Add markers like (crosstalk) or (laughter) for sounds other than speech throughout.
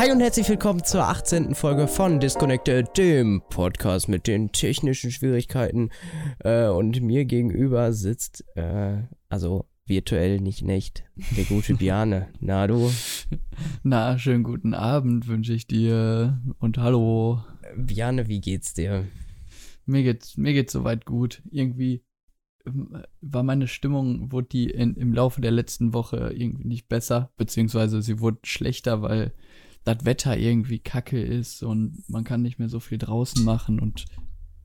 Hi und herzlich willkommen zur 18. Folge von Disconnected, dem Podcast mit den technischen Schwierigkeiten. Äh, und mir gegenüber sitzt, äh, also virtuell nicht echt, der gute Biane. (laughs) Na du? Na, schönen guten Abend wünsche ich dir und hallo. Biane, wie geht's dir? Mir geht's, mir geht's soweit gut. Irgendwie ähm, war meine Stimmung, wurde die in, im Laufe der letzten Woche irgendwie nicht besser, beziehungsweise sie wurde schlechter, weil das Wetter irgendwie kacke ist und man kann nicht mehr so viel draußen machen und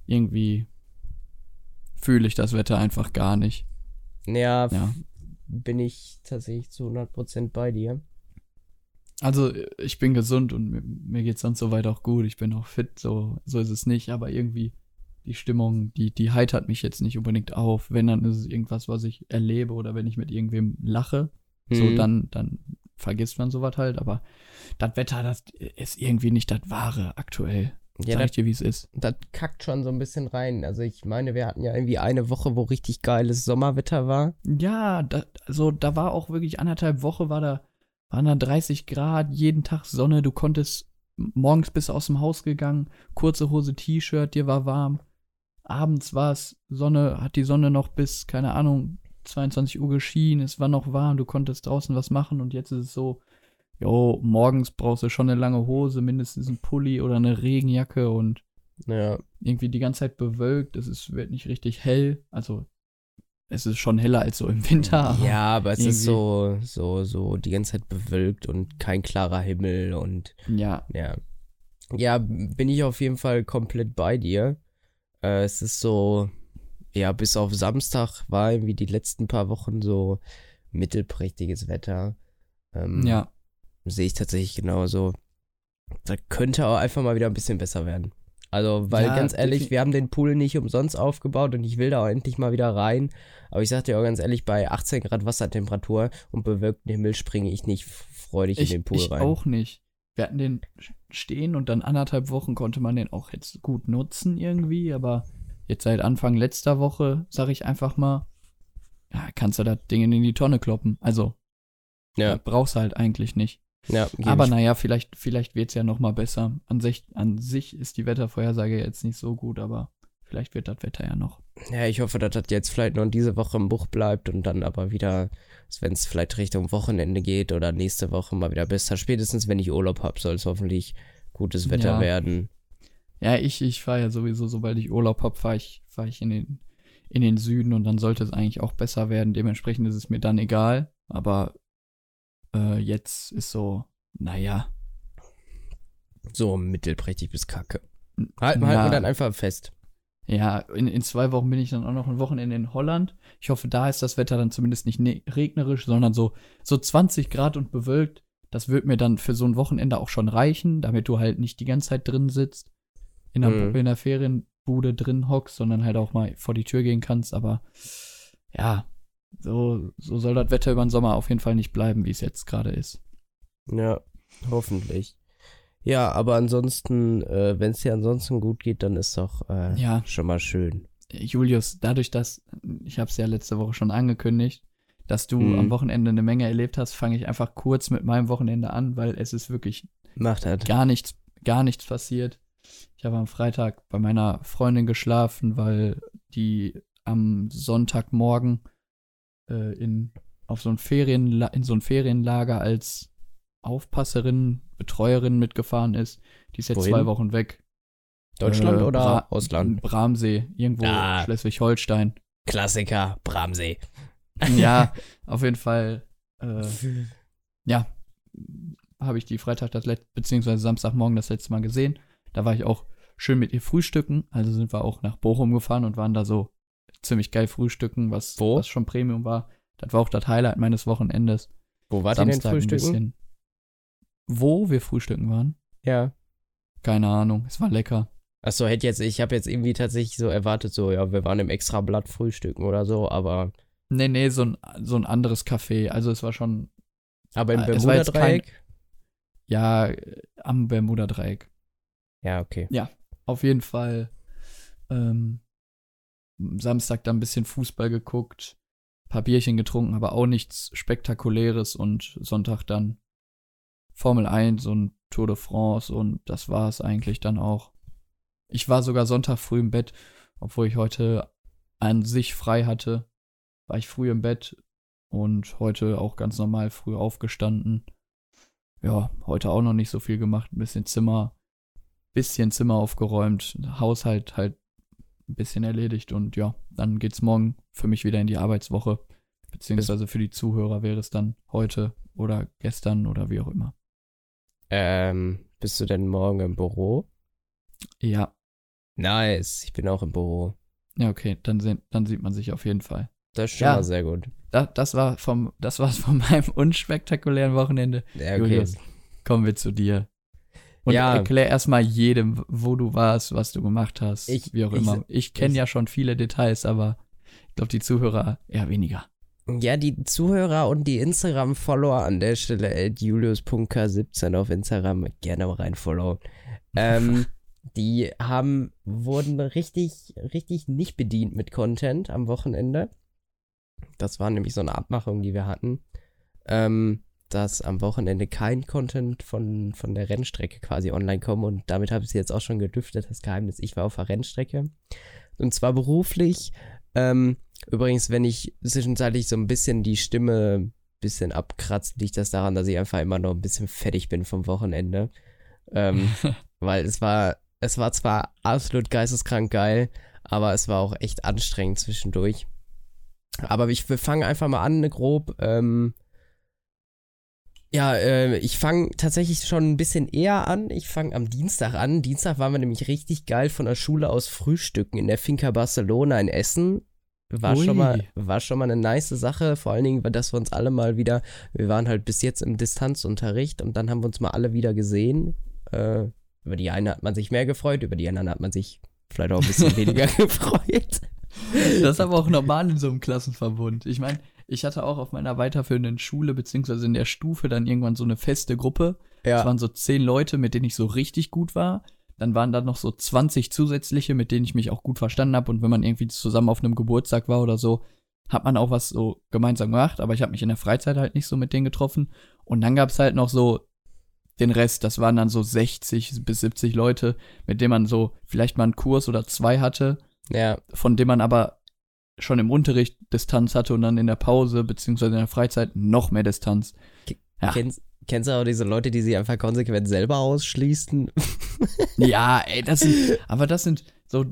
irgendwie fühle ich das Wetter einfach gar nicht. Ja, ja. bin ich tatsächlich zu 100% bei dir. Also ich bin gesund und mir, mir geht sonst soweit auch gut. Ich bin auch fit, so, so ist es nicht, aber irgendwie die Stimmung, die, die heitert mich jetzt nicht unbedingt auf. Wenn, dann ist es irgendwas, was ich erlebe oder wenn ich mit irgendwem lache. Mhm. So, dann, dann vergisst man sowas halt, aber das Wetter, das ist irgendwie nicht das Wahre aktuell. Ja, Sag ich dir, wie es ist. Das kackt schon so ein bisschen rein. Also ich meine, wir hatten ja irgendwie eine Woche, wo richtig geiles Sommerwetter war. Ja, da, also da war auch wirklich anderthalb Woche, war da, waren da 30 Grad, jeden Tag Sonne, du konntest morgens bis aus dem Haus gegangen, kurze Hose, T-Shirt, dir war warm. Abends war es Sonne, hat die Sonne noch bis, keine Ahnung, 22 Uhr geschienen, es war noch warm, du konntest draußen was machen und jetzt ist es so, jo, morgens brauchst du schon eine lange Hose, mindestens ein Pulli oder eine Regenjacke und ja. irgendwie die ganze Zeit bewölkt, es ist, wird nicht richtig hell, also es ist schon heller als so im Winter. Aber ja, aber es ist so, so, so die ganze Zeit bewölkt und kein klarer Himmel und ja. Ja, ja bin ich auf jeden Fall komplett bei dir. Äh, es ist so, ja, bis auf Samstag war irgendwie die letzten paar Wochen so mittelprächtiges Wetter. Ähm, ja. Sehe ich tatsächlich genauso. Da könnte auch einfach mal wieder ein bisschen besser werden. Also, weil ja, ganz ehrlich, wir haben den Pool nicht umsonst aufgebaut und ich will da auch endlich mal wieder rein. Aber ich sag dir auch ganz ehrlich, bei 18 Grad Wassertemperatur und bewölktem Himmel springe ich nicht freudig ich, in den Pool ich rein. Ich auch nicht. Wir hatten den stehen und dann anderthalb Wochen konnte man den auch jetzt gut nutzen irgendwie, aber jetzt seit Anfang letzter Woche, sag ich einfach mal, ja, kannst du das Ding in die Tonne kloppen. Also, ja. brauchst du halt eigentlich nicht. Ja, Aber naja, vielleicht, vielleicht wird es ja noch mal besser. An sich, an sich ist die Wettervorhersage jetzt nicht so gut, aber vielleicht wird das Wetter ja noch. Ja, ich hoffe, dass das jetzt vielleicht noch diese Woche im Buch bleibt und dann aber wieder, wenn es vielleicht Richtung Wochenende geht oder nächste Woche mal wieder besser. Spätestens, wenn ich Urlaub habe, soll es hoffentlich gutes Wetter ja. werden. Ja, ich, ich fahre ja sowieso, sobald ich Urlaub habe, fahre ich, fahr ich in den, in den Süden und dann sollte es eigentlich auch besser werden. Dementsprechend ist es mir dann egal. Aber äh, jetzt ist so, naja. So mittelprächtig bis kacke. Halten ja. halten wir dann einfach fest. Ja, in, in zwei Wochen bin ich dann auch noch ein Wochenende in Holland. Ich hoffe, da ist das Wetter dann zumindest nicht ne regnerisch, sondern so, so 20 Grad und bewölkt. Das wird mir dann für so ein Wochenende auch schon reichen, damit du halt nicht die ganze Zeit drin sitzt in der, mhm. in der Ferienbude drin hockst, sondern halt auch mal vor die Tür gehen kannst. Aber ja, so, so soll das Wetter über den Sommer auf jeden Fall nicht bleiben, wie es jetzt gerade ist. Ja, hoffentlich. Ja, aber ansonsten, äh, wenn es dir ansonsten gut geht, dann ist doch äh, ja. schon mal schön. Julius, dadurch, dass, ich habe es ja letzte Woche schon angekündigt, dass du mhm. am Wochenende eine Menge erlebt hast, fange ich einfach kurz mit meinem Wochenende an, weil es ist wirklich Macht halt. gar nichts, gar nichts passiert. Ich habe am Freitag bei meiner Freundin geschlafen, weil die am Sonntagmorgen äh, in, auf so ein Ferien, in so ein Ferienlager als Aufpasserin, Betreuerin mitgefahren ist. Die ist jetzt Wohin? zwei Wochen weg. Deutschland äh, oder Bra Ausland? Bramsee, irgendwo ah, Schleswig-Holstein. Klassiker, Bramsee. (laughs) ja, (laughs) auf jeden Fall. Äh, ja, habe ich die Freitag das letzte, beziehungsweise Samstagmorgen das letzte Mal gesehen. Da war ich auch schön mit ihr frühstücken. Also sind wir auch nach Bochum gefahren und waren da so ziemlich geil frühstücken, was, Wo? was schon Premium war. Das war auch das Highlight meines Wochenendes. Wo war denn frühstücken? Wo wir frühstücken waren? Ja. Keine Ahnung, es war lecker. Achso, hätte jetzt, ich habe jetzt irgendwie tatsächlich so erwartet, so, ja, wir waren im Extrablatt frühstücken oder so, aber. Nee, nee, so ein, so ein anderes Café. Also es war schon. Aber im Bermuda-Dreieck? Ja, am Bermuda-Dreieck. Ja, okay. Ja, auf jeden Fall. Ähm, Samstag dann ein bisschen Fußball geguckt, paar Bierchen getrunken, aber auch nichts Spektakuläres und Sonntag dann Formel 1 und Tour de France und das war es eigentlich dann auch. Ich war sogar Sonntag früh im Bett, obwohl ich heute an sich frei hatte, war ich früh im Bett und heute auch ganz normal früh aufgestanden. Ja, heute auch noch nicht so viel gemacht, ein bisschen Zimmer, bisschen Zimmer aufgeräumt, Haushalt halt ein bisschen erledigt und ja, dann geht's morgen für mich wieder in die Arbeitswoche. Beziehungsweise für die Zuhörer wäre es dann heute oder gestern oder wie auch immer. Ähm, bist du denn morgen im Büro? Ja. Nice, ich bin auch im Büro. Ja, okay, dann, sehen, dann sieht man sich auf jeden Fall. Das ist schon ja, mal sehr gut. Da, das war vom, das war's von (laughs) meinem unspektakulären Wochenende. Ja, okay. Julius, kommen wir zu dir. Und ja. erklär erstmal jedem, wo du warst, was du gemacht hast, ich, wie auch immer. Ich, kenne ja schon viele Details, aber ich glaube, die Zuhörer eher weniger. Ja, die Zuhörer und die Instagram-Follower an der Stelle, julius.k17 auf Instagram, gerne mal rein follow. Ähm, (laughs) die haben, wurden richtig, richtig nicht bedient mit Content am Wochenende. Das war nämlich so eine Abmachung, die wir hatten. Ähm, dass am Wochenende kein Content von, von der Rennstrecke quasi online kommt. Und damit habe ich jetzt auch schon gedüftet, das Geheimnis. Ich war auf der Rennstrecke. Und zwar beruflich. Ähm, übrigens, wenn ich zwischenzeitlich so ein bisschen die Stimme ein bisschen abkratzt, liegt das daran, dass ich einfach immer noch ein bisschen fertig bin vom Wochenende. Ähm, (laughs) weil es war, es war zwar absolut geisteskrank geil, aber es war auch echt anstrengend zwischendurch. Aber ich, wir fangen einfach mal an, grob. Ähm, ja, äh, ich fange tatsächlich schon ein bisschen eher an. Ich fange am Dienstag an. Dienstag waren wir nämlich richtig geil von der Schule aus frühstücken in der Finca Barcelona in Essen. War schon, mal, war schon mal eine nice Sache, vor allen Dingen, weil das wir uns alle mal wieder, wir waren halt bis jetzt im Distanzunterricht und dann haben wir uns mal alle wieder gesehen. Äh, über die eine hat man sich mehr gefreut, über die anderen hat man sich vielleicht auch ein bisschen (laughs) weniger gefreut. Das ist aber auch normal in so einem Klassenverbund. Ich meine, ich hatte auch auf meiner weiterführenden Schule, beziehungsweise in der Stufe, dann irgendwann so eine feste Gruppe. Ja. Es waren so zehn Leute, mit denen ich so richtig gut war. Dann waren da noch so 20 zusätzliche, mit denen ich mich auch gut verstanden habe. Und wenn man irgendwie zusammen auf einem Geburtstag war oder so, hat man auch was so gemeinsam gemacht. Aber ich habe mich in der Freizeit halt nicht so mit denen getroffen. Und dann gab es halt noch so den Rest. Das waren dann so 60 bis 70 Leute, mit denen man so vielleicht mal einen Kurs oder zwei hatte. Ja. Von dem man aber schon im Unterricht Distanz hatte und dann in der Pause beziehungsweise in der Freizeit noch mehr Distanz. Ja. Kennst, kennst du auch diese Leute, die sich einfach konsequent selber ausschließen? (laughs) ja, ey, das sind, (laughs) aber das sind so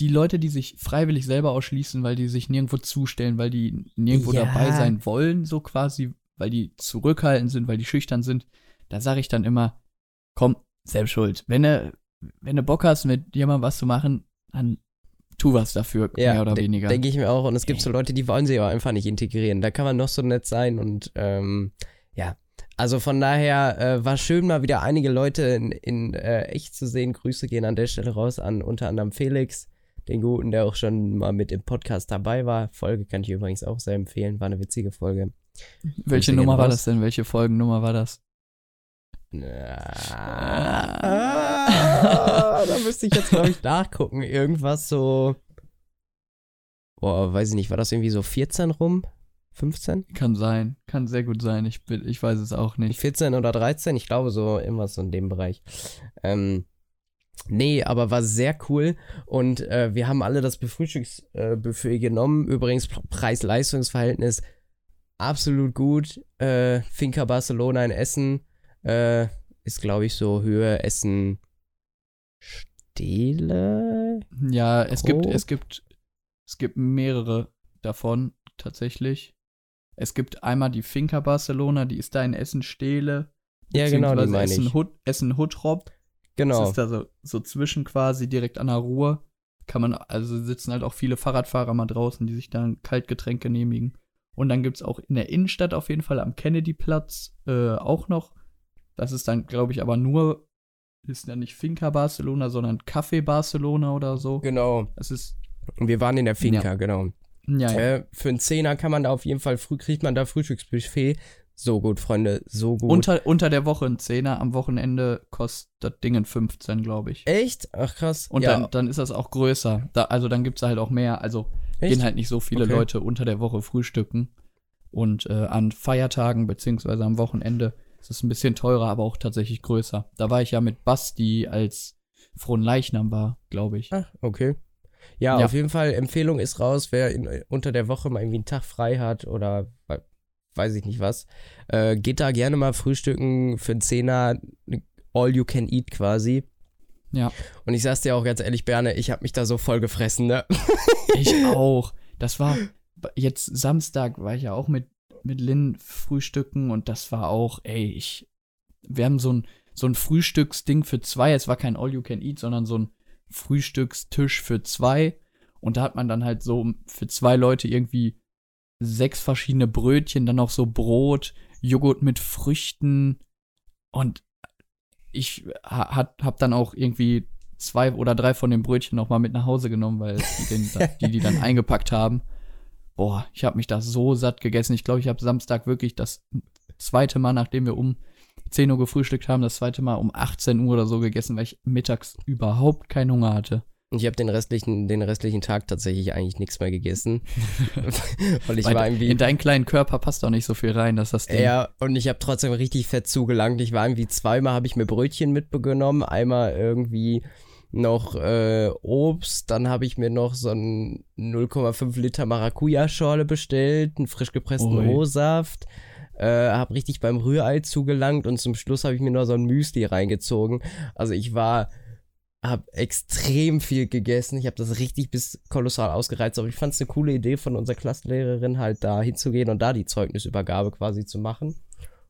die Leute, die sich freiwillig selber ausschließen, weil die sich nirgendwo zustellen, weil die nirgendwo ja. dabei sein wollen, so quasi, weil die zurückhaltend sind, weil die schüchtern sind. Da sage ich dann immer, komm, selbst schuld. Wenn du, wenn du Bock hast, mit jemandem was zu machen, dann tu was dafür, ja, mehr oder weniger. Denke ich mir auch. Und es gibt so Leute, die wollen sich auch einfach nicht integrieren. Da kann man noch so nett sein und ähm, ja. Also von daher äh, war schön, mal wieder einige Leute in, in äh, echt zu sehen. Grüße gehen an der Stelle raus an unter anderem Felix, den Guten, der auch schon mal mit im Podcast dabei war. Folge kann ich übrigens auch sehr empfehlen. War eine witzige Folge. Welche Nummer war das denn? Welche Folgennummer war das? Ah, da müsste ich jetzt, glaube ich, nachgucken. Irgendwas so. Boah, weiß ich nicht, war das irgendwie so 14 rum? 15? Kann sein, kann sehr gut sein. Ich, ich weiß es auch nicht. 14 oder 13, ich glaube so irgendwas so in dem Bereich. Ähm, nee, aber war sehr cool und äh, wir haben alle das Frühstücksbuffet äh, genommen. Übrigens, Preis-Leistungs-Verhältnis absolut gut. Äh, Finca Barcelona in Essen äh, ist, glaube ich, so Höhe Essen Stele. Ja, es gibt, es gibt, es gibt mehrere davon tatsächlich. Es gibt einmal die Finca Barcelona, die ist da in Essen Stele. Ja, genau, die meine Essen, ich. Hut, Essen Hutrop. Genau. Das ist da so, so zwischen quasi direkt an der Ruhr. Kann man, also sitzen halt auch viele Fahrradfahrer mal draußen, die sich da ein Kaltgetränk genehmigen. Und dann gibt es auch in der Innenstadt auf jeden Fall am Kennedy-Platz äh, auch noch das ist dann, glaube ich, aber nur, ist ja nicht Finca Barcelona, sondern Café Barcelona oder so. Genau. Es ist. Wir waren in der Finca, ja. genau. Ja, ja. Äh, für einen Zehner kann man da auf jeden Fall früh, kriegt man da Frühstücksbuffet. So gut, Freunde, so gut. Unter, unter der Woche ein Zehner, am Wochenende kostet das Ding ein 15, glaube ich. Echt? Ach krass. Und ja. dann, dann ist das auch größer. Da, also dann gibt es halt auch mehr. Also Echt? gehen halt nicht so viele okay. Leute unter der Woche frühstücken. Und äh, an Feiertagen beziehungsweise am Wochenende Es ist ein bisschen teurer, aber auch tatsächlich größer. Da war ich ja mit Basti, als Frohen Leichnam war, glaube ich. Ach, okay. Ja, ja, auf jeden Fall, Empfehlung ist raus, wer in, unter der Woche mal irgendwie einen Tag frei hat oder weiß ich nicht was, äh, geht da gerne mal frühstücken für einen Zehner, all you can eat quasi. Ja. Und ich sag's dir auch ganz ehrlich, Berne, ich hab mich da so voll gefressen, ne? Ich auch. Das war jetzt Samstag, war ich ja auch mit, mit Lynn frühstücken und das war auch, ey, ich, wir haben so ein, so ein Frühstücksding für zwei. Es war kein All You Can Eat, sondern so ein Frühstückstisch für zwei. Und da hat man dann halt so für zwei Leute irgendwie sechs verschiedene Brötchen, dann noch so Brot, Joghurt mit Früchten. Und ich ha, hab dann auch irgendwie zwei oder drei von den Brötchen noch mal mit nach Hause genommen, weil die, den, (laughs) die, die dann eingepackt haben. Boah, ich habe mich da so satt gegessen. Ich glaube, ich habe Samstag wirklich das zweite Mal, nachdem wir um 10 Uhr gefrühstückt haben, das zweite Mal um 18 Uhr oder so gegessen, weil ich mittags überhaupt keinen Hunger hatte. Ich habe den restlichen, den restlichen Tag tatsächlich eigentlich nichts mehr gegessen. (laughs) Weil ich Weil war irgendwie. In deinen kleinen Körper passt auch nicht so viel rein, dass das Ding. Ja, und ich habe trotzdem richtig fett zugelangt. Ich war irgendwie zweimal, habe ich mir Brötchen mitgenommen. Einmal irgendwie noch äh, Obst, dann habe ich mir noch so ein 0,5 Liter Maracuja-Schorle bestellt, einen frisch gepressten O-Saft, äh, habe richtig beim Rührei zugelangt und zum Schluss habe ich mir noch so ein Müsli reingezogen. Also ich war habe extrem viel gegessen. Ich habe das richtig bis kolossal ausgereizt. Aber ich fand es eine coole Idee von unserer Klassenlehrerin, halt da hinzugehen und da die Zeugnisübergabe quasi zu machen.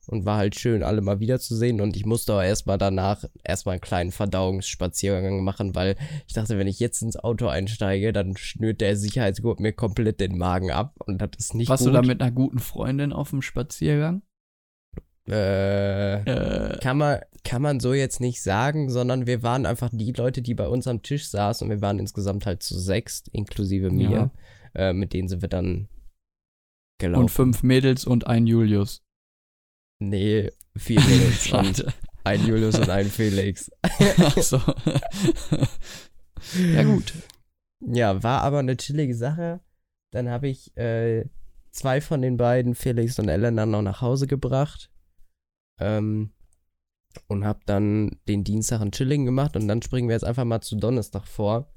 Und war halt schön, alle mal wiederzusehen. Und ich musste aber erstmal danach erstmal einen kleinen Verdauungsspaziergang machen, weil ich dachte, wenn ich jetzt ins Auto einsteige, dann schnürt der Sicherheitsgurt mir komplett den Magen ab. Und das ist nicht Warst gut. du da mit einer guten Freundin auf dem Spaziergang? Äh, äh, kann, man, kann man so jetzt nicht sagen, sondern wir waren einfach die Leute, die bei uns am Tisch saßen und wir waren insgesamt halt zu sechs, inklusive mir. Ja. Äh, mit denen sind wir dann gelaufen. Und fünf Mädels und ein Julius. Nee, vier Mädels und ein Julius und ein Felix. (laughs) Ach so. ja, gut. Ja, war aber eine chillige Sache. Dann habe ich äh, zwei von den beiden, Felix und Elena, noch nach Hause gebracht. Ähm, und habe dann den Dienstag ein Chilling gemacht und dann springen wir jetzt einfach mal zu Donnerstag vor.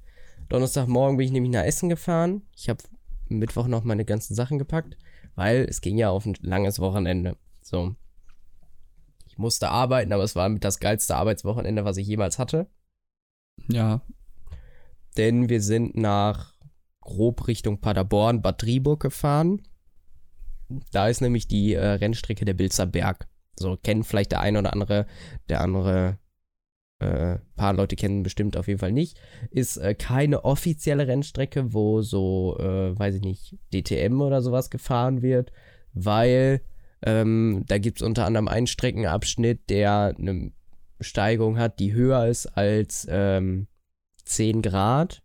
Donnerstagmorgen bin ich nämlich nach Essen gefahren. Ich habe Mittwoch noch meine ganzen Sachen gepackt, weil es ging ja auf ein langes Wochenende. So. Ich musste arbeiten, aber es war das geilste Arbeitswochenende, was ich jemals hatte. Ja. Denn wir sind nach grob Richtung Paderborn, Bad Driburg gefahren. Da ist nämlich die äh, Rennstrecke der Bilzer Berg. So kennen vielleicht der eine oder andere, der andere äh, paar Leute kennen bestimmt auf jeden Fall nicht. Ist äh, keine offizielle Rennstrecke, wo so, äh, weiß ich nicht, DTM oder sowas gefahren wird, weil ähm, da gibt es unter anderem einen Streckenabschnitt, der eine Steigung hat, die höher ist als ähm, 10 Grad.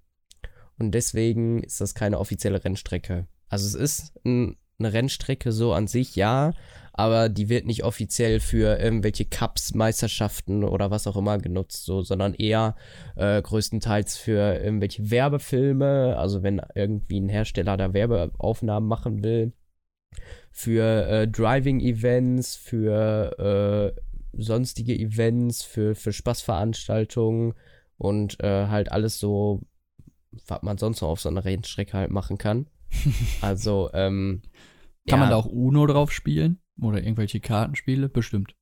Und deswegen ist das keine offizielle Rennstrecke. Also es ist ein, eine Rennstrecke so an sich, ja, aber die wird nicht offiziell für irgendwelche Cups, Meisterschaften oder was auch immer genutzt, so, sondern eher äh, größtenteils für irgendwelche Werbefilme, also wenn irgendwie ein Hersteller da Werbeaufnahmen machen will, für äh, Driving-Events, für äh, sonstige Events, für, für Spaßveranstaltungen und äh, halt alles so, was man sonst noch auf so einer Rennstrecke halt machen kann. (laughs) also, ähm, Kann ja, man da auch Uno drauf spielen? Oder irgendwelche Kartenspiele? Bestimmt.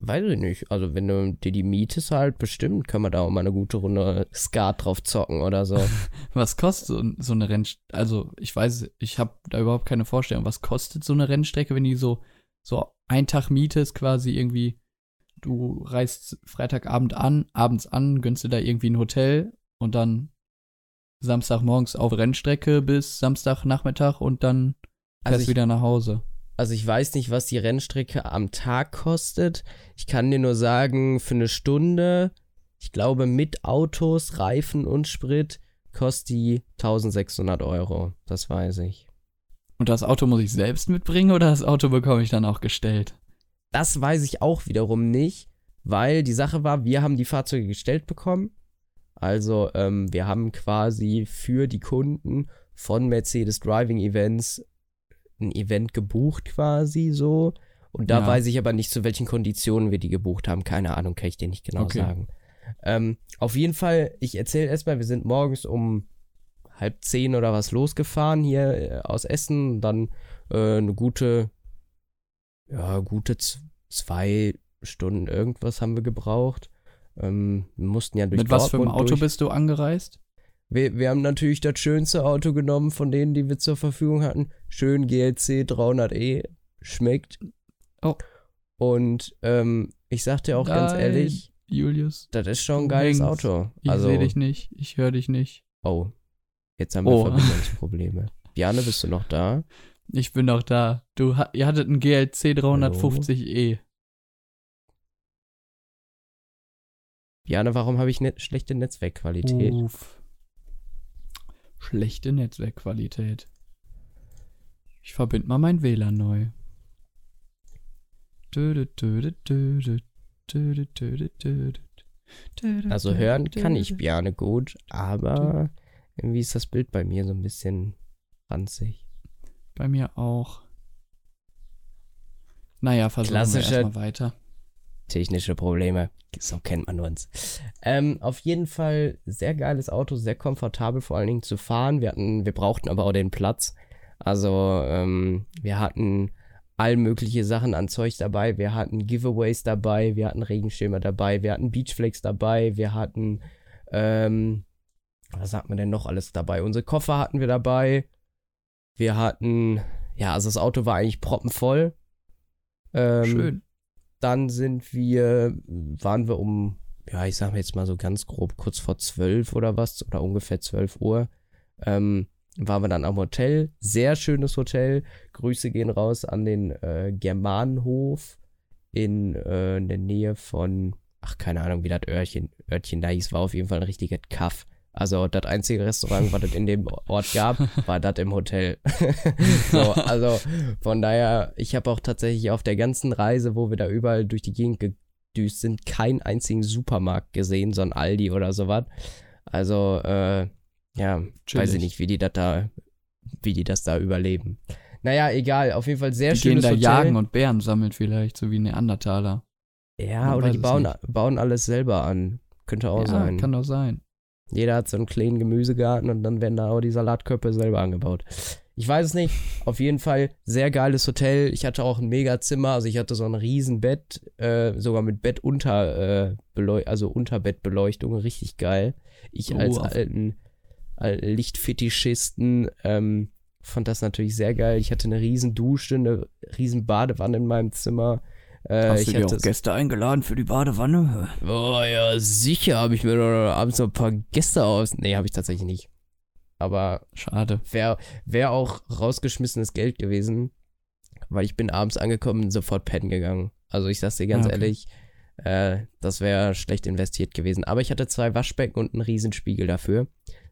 Weiß ich nicht. Also, wenn du dir die mietest, halt bestimmt, können wir da auch mal eine gute Runde Skat drauf zocken oder so. (laughs) was kostet so, so eine Rennstrecke? Also, ich weiß, ich habe da überhaupt keine Vorstellung. Was kostet so eine Rennstrecke, wenn die so, so ein Tag mietest, quasi irgendwie, du reist Freitagabend an, abends an, gönnst du da irgendwie ein Hotel und dann Samstagmorgens auf Rennstrecke bis Samstagnachmittag und dann fährst also wieder nach Hause. Also ich weiß nicht, was die Rennstrecke am Tag kostet. Ich kann dir nur sagen, für eine Stunde, ich glaube mit Autos, Reifen und Sprit, kostet die 1600 Euro. Das weiß ich. Und das Auto muss ich selbst mitbringen oder das Auto bekomme ich dann auch gestellt? Das weiß ich auch wiederum nicht, weil die Sache war, wir haben die Fahrzeuge gestellt bekommen. Also ähm, wir haben quasi für die Kunden von Mercedes Driving Events ein Event gebucht quasi so. Und da Ja. weiß ich aber nicht, zu welchen Konditionen wir die gebucht haben. Keine Ahnung, kann ich dir nicht genau Okay. sagen. Ähm, auf jeden Fall, ich erzähle erstmal, wir sind morgens um halb zehn oder was losgefahren hier äh, aus Essen. Dann äh, eine gute, ja, gute zwei Stunden irgendwas haben wir gebraucht. Ähm, wir mussten ja durch Mit was für einem Dortmund Auto durch. bist du angereist? Wir, wir haben natürlich das schönste Auto genommen von denen, die wir zur Verfügung hatten. Schön GLC 300e. Schmeckt. Oh. Und ähm, ich sag dir auch ganz Nein. ehrlich, Julius, das ist schon ein geiles hängst. Auto. ich also, sehe dich nicht, ich höre dich nicht. oh, jetzt haben wir Oh. Verbindungsprobleme. (laughs) Diane, bist du noch da? Ich bin noch da. Du, ihr hattet einen GLC 350e. Diane, warum habe ich ne schlechte Netzwerkqualität? Uff. Schlechte Netzwerkqualität. Ich verbinde mal mein WLAN neu. Also hören kann ich. Biane gut, aber irgendwie ist das Bild bei mir so ein bisschen ranzig. Bei mir auch. Naja, versuchen Klassische- wir erstmal weiter. Technische Probleme. So kennt man uns. Ähm, auf jeden Fall sehr geiles Auto, sehr komfortabel vor allen Dingen zu fahren. Wir hatten, wir brauchten aber auch den Platz. Also ähm, wir hatten all mögliche Sachen an Zeug dabei. Wir hatten Giveaways dabei, wir hatten Regenschirme dabei, wir hatten Beachflex dabei, wir hatten ähm, was hat man denn noch alles dabei? Unsere Koffer hatten wir dabei. Wir hatten, ja, also das Auto war eigentlich proppenvoll. Ähm, Schön. Dann sind wir, waren wir um, ja, ich sag jetzt mal so ganz grob, kurz vor zwölf oder was, oder ungefähr 12 Uhr, ähm, waren wir dann am Hotel. Sehr schönes Hotel. Grüße gehen raus an den äh, Germanenhof in, äh, in der Nähe von, ach, keine Ahnung, wie das Örtchen, Örtchen da hieß, war auf jeden Fall ein richtiger Kaff. Also das einzige Restaurant, was es in dem Ort gab, (laughs) war das im Hotel. (laughs) so, also von daher, ich habe auch tatsächlich auf der ganzen Reise, wo wir da überall durch die Gegend gedüst sind, keinen einzigen Supermarkt gesehen, so ein Aldi oder sowas. Also, äh, ja, weiß Chillig. ich nicht, wie die das da, wie die das da überleben. Naja, egal, auf jeden Fall sehr Die gehen schönes da Hotel. jagen und Bären sammeln vielleicht, so wie Neandertaler. ja, Man oder weiß die bauen, bauen alles selber an. Könnte auch ja, sein. kann doch sein. Jeder hat so einen kleinen Gemüsegarten und dann werden da auch die Salatkörper selber angebaut. Ich weiß es nicht. Auf jeden Fall sehr geiles Hotel. Ich hatte auch ein mega Zimmer. Also ich hatte so ein riesen Bett, äh, sogar mit Bett unter, äh, also Unterbettbeleuchtung. Richtig geil. Ich Oh, als auf- alten, alten Lichtfetischisten ähm, fand das natürlich sehr geil. Ich hatte eine riesen Dusche, eine riesen Badewanne in meinem Zimmer. Äh, Hast ich du dir auch Gäste eingeladen für die Badewanne? Oh ja, sicher habe ich mir noch abends noch ein paar Gäste aus. Nee, habe ich tatsächlich nicht. Aber Schade. wäre wär auch rausgeschmissenes Geld gewesen, weil ich bin abends angekommen und sofort pennen gegangen. Also ich sag's dir ganz Ah, okay. ehrlich, äh, das wäre schlecht investiert gewesen. Aber ich hatte zwei Waschbecken und einen Riesenspiegel dafür.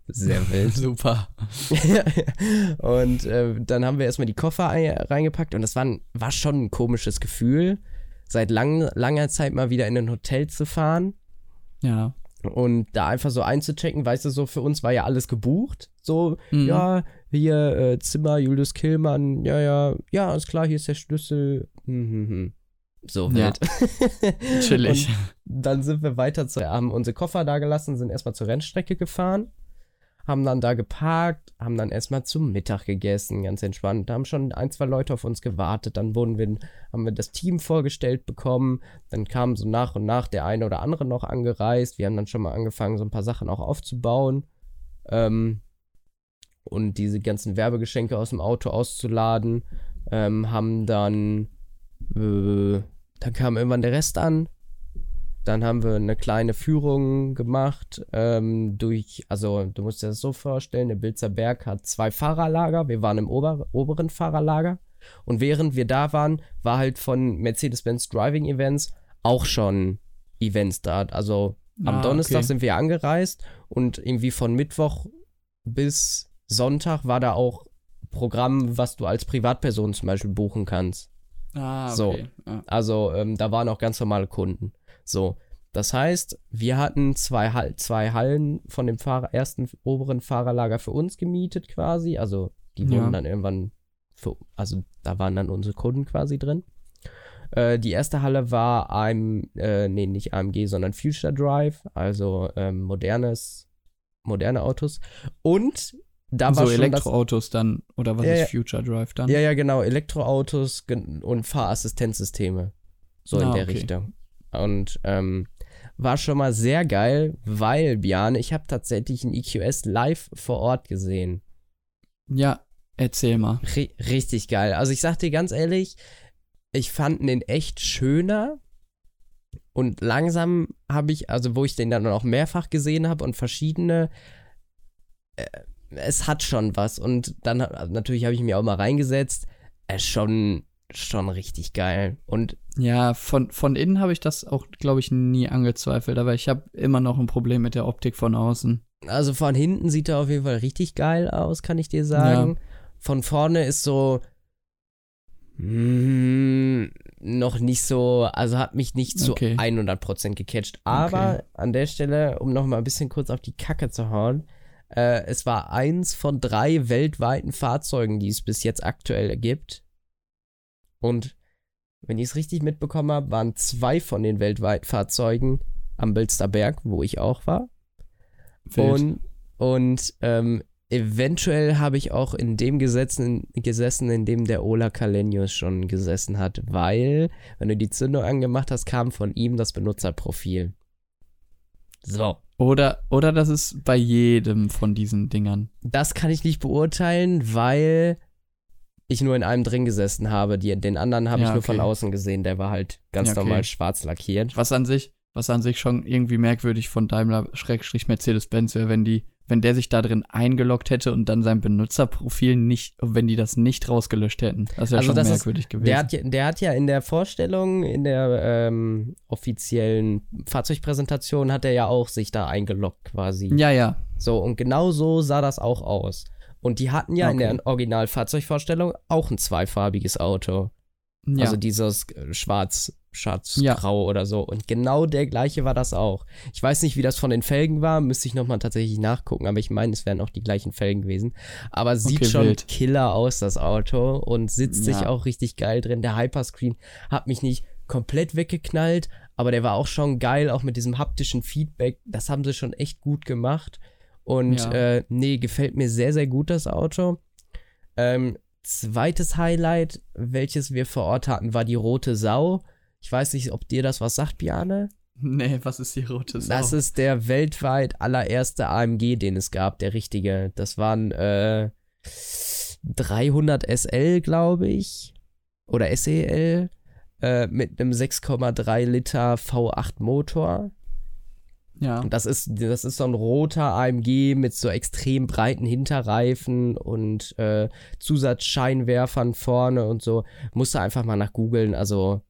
Sehr (laughs) wild. Super. (laughs) und äh, dann haben wir erstmal die Koffer ein, reingepackt und das war, ein, war schon ein komisches Gefühl, seit lang, langer Zeit mal wieder in ein Hotel zu fahren Ja. und da einfach so einzuchecken, weißt du, so für uns war ja alles gebucht. So, Mhm. ja, hier äh, Zimmer, Julius Killmann, ja, ja, ja, ist klar, hier ist der Schlüssel. Hm, hm, hm. So Ja. wild. (laughs) Chillig. Und dann sind wir weiter zu, haben unsere Koffer da gelassen, sind erstmal zur Rennstrecke gefahren, haben dann da geparkt, haben dann erstmal zum Mittag gegessen, ganz entspannt. Da haben schon ein, zwei Leute auf uns gewartet, dann wurden wir, haben wir das Team vorgestellt bekommen, dann kam so nach und nach der eine oder andere noch angereist. Wir haben dann schon mal angefangen, so ein paar Sachen auch aufzubauen. Ähm, und diese ganzen Werbegeschenke aus dem Auto auszuladen. Ähm, haben dann, äh, dann kam irgendwann der Rest an. Dann haben wir eine kleine Führung gemacht ähm, durch, also du musst dir das so vorstellen, der Bilzer Berg hat zwei Fahrerlager. Wir waren im Ober oberen Fahrerlager. Und während wir da waren, war halt von Mercedes-Benz Driving Events auch schon Events da. Also am Ah, Donnerstag okay. sind wir angereist und irgendwie von Mittwoch bis Sonntag war da auch Programm, was du als Privatperson zum Beispiel buchen kannst. Ah, So. okay. Ah. Also ähm, da waren auch ganz normale Kunden. So, das heißt, wir hatten zwei, Hall zwei Hallen von dem Fahrer ersten oberen Fahrerlager für uns gemietet quasi. Also die wurden Ja. dann irgendwann für, also da waren dann unsere Kunden quasi drin. Äh, die erste Halle war AM, äh, nee, nicht AMG, sondern Future Drive, also ähm, modernes, moderne Autos. Und da so war schon Elektroautos dann, oder was Ja, ist. Future Drive dann? das, ja, ja, genau, Elektroautos und Fahrassistenzsysteme. So in Ah, der okay. Richtung. Und ähm, war schon mal sehr geil, weil, Björn, ich habe tatsächlich ein EQS live vor Ort gesehen. Ja, erzähl mal. Ri richtig geil. Also ich sag dir ganz ehrlich, ich fand den echt schöner. Und langsam habe ich, also wo ich den dann auch mehrfach gesehen habe und verschiedene, äh, es hat schon was. Und dann natürlich habe ich mir auch mal reingesetzt. Es ist schon, schon richtig geil. Und Ja, von, von innen habe ich das auch, glaube ich, nie angezweifelt, aber ich habe immer noch ein Problem mit der Optik von außen. also von hinten sieht er auf jeden Fall richtig geil aus, kann ich dir sagen. Von vorne ist so mm, noch nicht so, also hat mich nicht zu Okay. 100% gecatcht. Aber Okay. an der Stelle, um noch mal ein bisschen kurz auf die Kacke zu hauen, äh, es war eins von drei weltweiten Fahrzeugen, die es bis jetzt aktuell gibt. Und wenn ich es richtig mitbekommen habe, waren zwei von den weltweiten Fahrzeugen am Bilsterberg, wo ich auch war. Wild. Und, und ähm, eventuell habe ich auch in dem gesessen, gesessen, in dem der Ola Kalenius schon gesessen hat, weil, wenn du die Zündung angemacht hast, kam von ihm das Benutzerprofil. So. Oder, oder das ist bei jedem von diesen Dingern. Das kann ich nicht beurteilen, weil ich nur in einem drin gesessen habe. Die, den anderen habe Ja, ich nur von okay. außen gesehen. Der war halt ganz Ja, okay. normal schwarz lackiert. Was an sich, was an sich schon irgendwie merkwürdig von Daimler-Mercedes-Benz wäre, wenn die, wenn der sich da drin eingeloggt hätte und dann sein Benutzerprofil nicht, wenn die das nicht rausgelöscht hätten. Das wäre Also schon das ist- merkwürdig gewesen. Der hat, ja, der hat ja in der Vorstellung, in der ähm, offiziellen Fahrzeugpräsentation, hat er ja auch sich da eingeloggt quasi. ja, ja. So, und genau so sah das auch aus. Und die hatten ja in Okay. der Originalfahrzeugvorstellung auch ein zweifarbiges Auto. ja. Also dieses äh, schwarz, schwarz, Ja. grau oder so. Und genau der gleiche war das auch. Ich weiß nicht, wie das von den Felgen war, müsste ich nochmal tatsächlich nachgucken, aber ich meine, es wären auch die gleichen Felgen gewesen. Aber sieht Okay, schon wild. killer aus, das Auto, und sitzt sich Ja. auch richtig geil drin. Der Hyperscreen hat mich nicht komplett weggeknallt, aber der war auch schon geil, auch mit diesem haptischen Feedback. Das haben sie schon echt gut gemacht. Und Ja. äh, nee, gefällt mir sehr, sehr gut, das Auto. Ähm, zweites Highlight, welches wir vor Ort hatten, war die rote Sau. Ich weiß nicht, ob dir das was sagt, Biane. nee, was ist die rote Sau? Das ist der weltweit allererste AMG, den es gab, der richtige. Das waren äh, 300 SL, glaube ich. Oder SEL. Äh, mit einem 6,3 Liter V8 Motor. Ja. Und das ist, das ist so ein roter AMG mit so extrem breiten Hinterreifen und äh, Zusatzscheinwerfern vorne und so. Musst du einfach mal nach googeln. Also,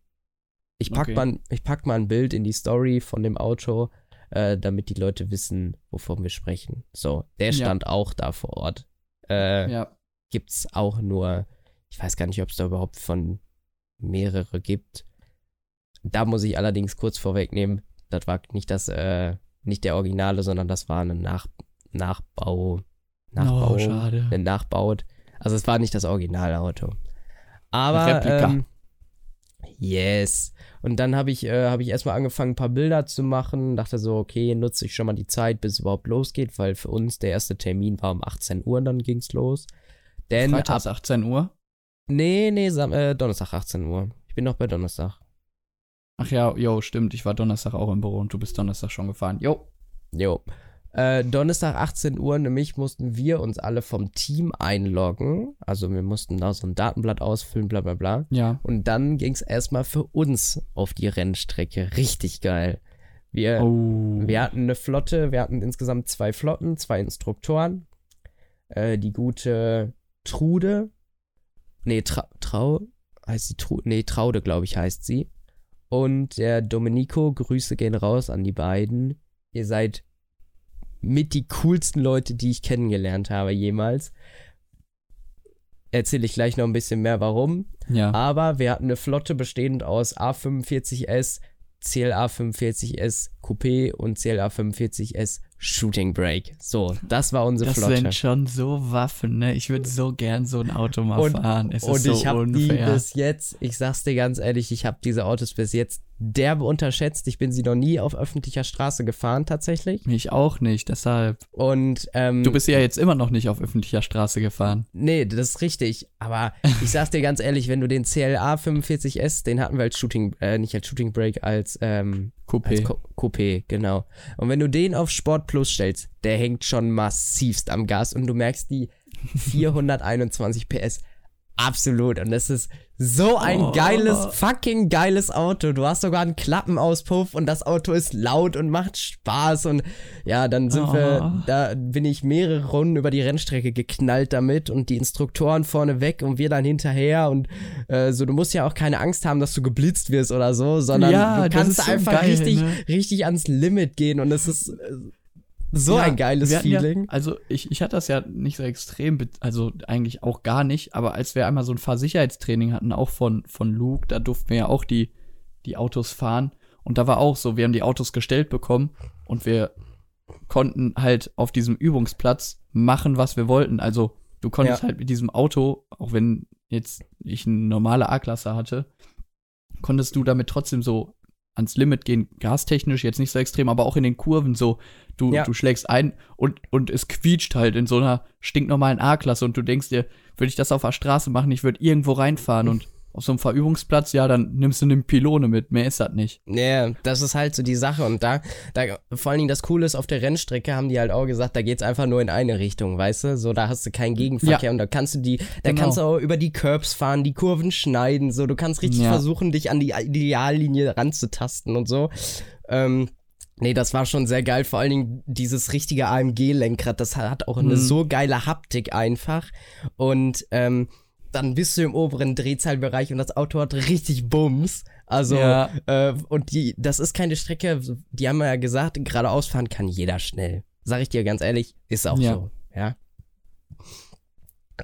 ich pack, Okay. mal, ich pack mal ein Bild in die Story von dem Auto, äh, damit die Leute wissen, wovon wir sprechen. So, der Ja. stand auch da vor Ort. Äh, ja. Gibt's auch nur, ich weiß gar nicht, ob es da überhaupt von mehrere gibt. Da muss ich allerdings kurz vorwegnehmen, das war nicht das, äh, nicht der Originale, sondern das war ein Nach Nachbau. Nachbau. Oh, schade. ein Nachbaut. Also es war nicht das Originalauto. Aber Replika. Ähm, yes. Und dann habe ich, äh, hab ich erstmal angefangen, ein paar Bilder zu machen. Dachte so, okay, nutze ich schon mal die Zeit, bis es überhaupt losgeht, weil für uns der erste Termin war um 18 Uhr und dann ging's los. Denn ab, Freitags 18 Uhr. nee, nee, Sam äh, Donnerstag 18 Uhr. Ich bin noch bei Donnerstag. Ach ja, jo, stimmt. Ich war Donnerstag auch im Büro und du bist Donnerstag schon gefahren. Jo. Jo. Äh, Donnerstag 18 Uhr, nämlich mussten wir uns alle vom Team einloggen. Also wir mussten da so ein Datenblatt ausfüllen, bla bla bla. Ja. Und dann ging es erstmal für uns auf die Rennstrecke. Richtig geil. Wir, Oh. wir hatten eine Flotte, wir hatten insgesamt zwei Flotten, zwei Instruktoren. Äh, die gute Trude. Nee, Tra Trau. Heißt sie Trude? Nee, Traude, glaube ich, heißt sie. Und der Domenico, Grüße gehen raus an die beiden. Ihr seid mit die coolsten Leute, die ich kennengelernt habe jemals. Erzähle ich gleich noch ein bisschen mehr, warum. Ja. Aber wir hatten eine Flotte bestehend aus A45S, CLA 45S, Coupé und CLA 45S Shooting Brake. So, das war unsere das Flotte. Das sind schon so Waffen, ne? Ich würde so gern so ein Auto mal und, fahren. Es und ist so ich habe die bis jetzt, ich sag's dir ganz ehrlich, ich habe diese Autos bis jetzt derbe unterschätzt. Ich bin sie noch nie auf öffentlicher Straße gefahren, tatsächlich. Ich auch nicht, deshalb. Und ähm, Du bist ja jetzt immer noch nicht auf öffentlicher Straße gefahren. Nee, das ist richtig. Aber (laughs) ich sag's dir ganz ehrlich, wenn du den CLA 45S, den hatten wir als Shooting, äh, nicht als Shooting Break, als, ähm, Coupé. Co Coupé, genau. Und wenn du den auf Sport Plus stellst, der hängt schon massivst am Gas und du merkst die (laughs) 421 PS. Absolut. Und das ist so ein Oh. geiles, fucking geiles Auto. Du hast sogar einen Klappenauspuff und das Auto ist laut und macht Spaß. Und ja, dann sind Oh. wir, da bin ich mehrere Runden über die Rennstrecke geknallt damit und die Instruktoren vorne weg und wir dann hinterher. Und äh, so, du musst ja auch keine Angst haben, dass du geblitzt wirst oder so, sondern Ja, du kannst so einfach geil, richtig, ne? richtig ans Limit gehen. Und es ist äh, so Ja, ein geiles Feeling. Ja, also ich, ich hatte das ja nicht so extrem, also eigentlich auch gar nicht, aber als wir einmal so ein Fahrsicherheitstraining hatten, auch von, von Luke, da durften wir ja auch die, die Autos fahren. Und da war auch so, wir haben die Autos gestellt bekommen und wir konnten halt auf diesem Übungsplatz machen, was wir wollten. Also du konntest Ja. halt mit diesem Auto, auch wenn jetzt ich eine normale A-Klasse hatte, konntest du damit trotzdem so ans Limit gehen, gastechnisch jetzt nicht so extrem, aber auch in den Kurven so, du, Ja. du schlägst ein und, und es quietscht halt in so einer stinknormalen A-Klasse und du denkst dir, würde ich das auf der Straße machen, ich würde irgendwo reinfahren und auf so einem Verübungsplatz, ja, dann nimmst du eine Pylone mit, mehr ist das nicht. Ja, das ist halt so die Sache. Und da, da, vor allen Dingen das Coole ist, auf der Rennstrecke haben die halt auch gesagt, da geht's einfach nur in eine Richtung, weißt du? So, da hast du keinen Gegenverkehr und da kannst du die, da Genau. kannst du auch über die Curbs fahren, die Kurven schneiden, so, du kannst richtig Ja. versuchen, dich an die Ideallinie ranzutasten und so. Ähm, Nee, das war schon sehr geil. Vor allen Dingen dieses richtige AMG-Lenkrad, das hat auch eine Mhm. so geile Haptik einfach. Und ähm, dann bist du im oberen Drehzahlbereich und das Auto hat richtig Bums. Also, Ja. äh, und die, das ist keine Strecke, die haben ja gesagt, geradeaus fahren kann jeder schnell. Sag ich dir ganz ehrlich, ist auch Ja. so, ja.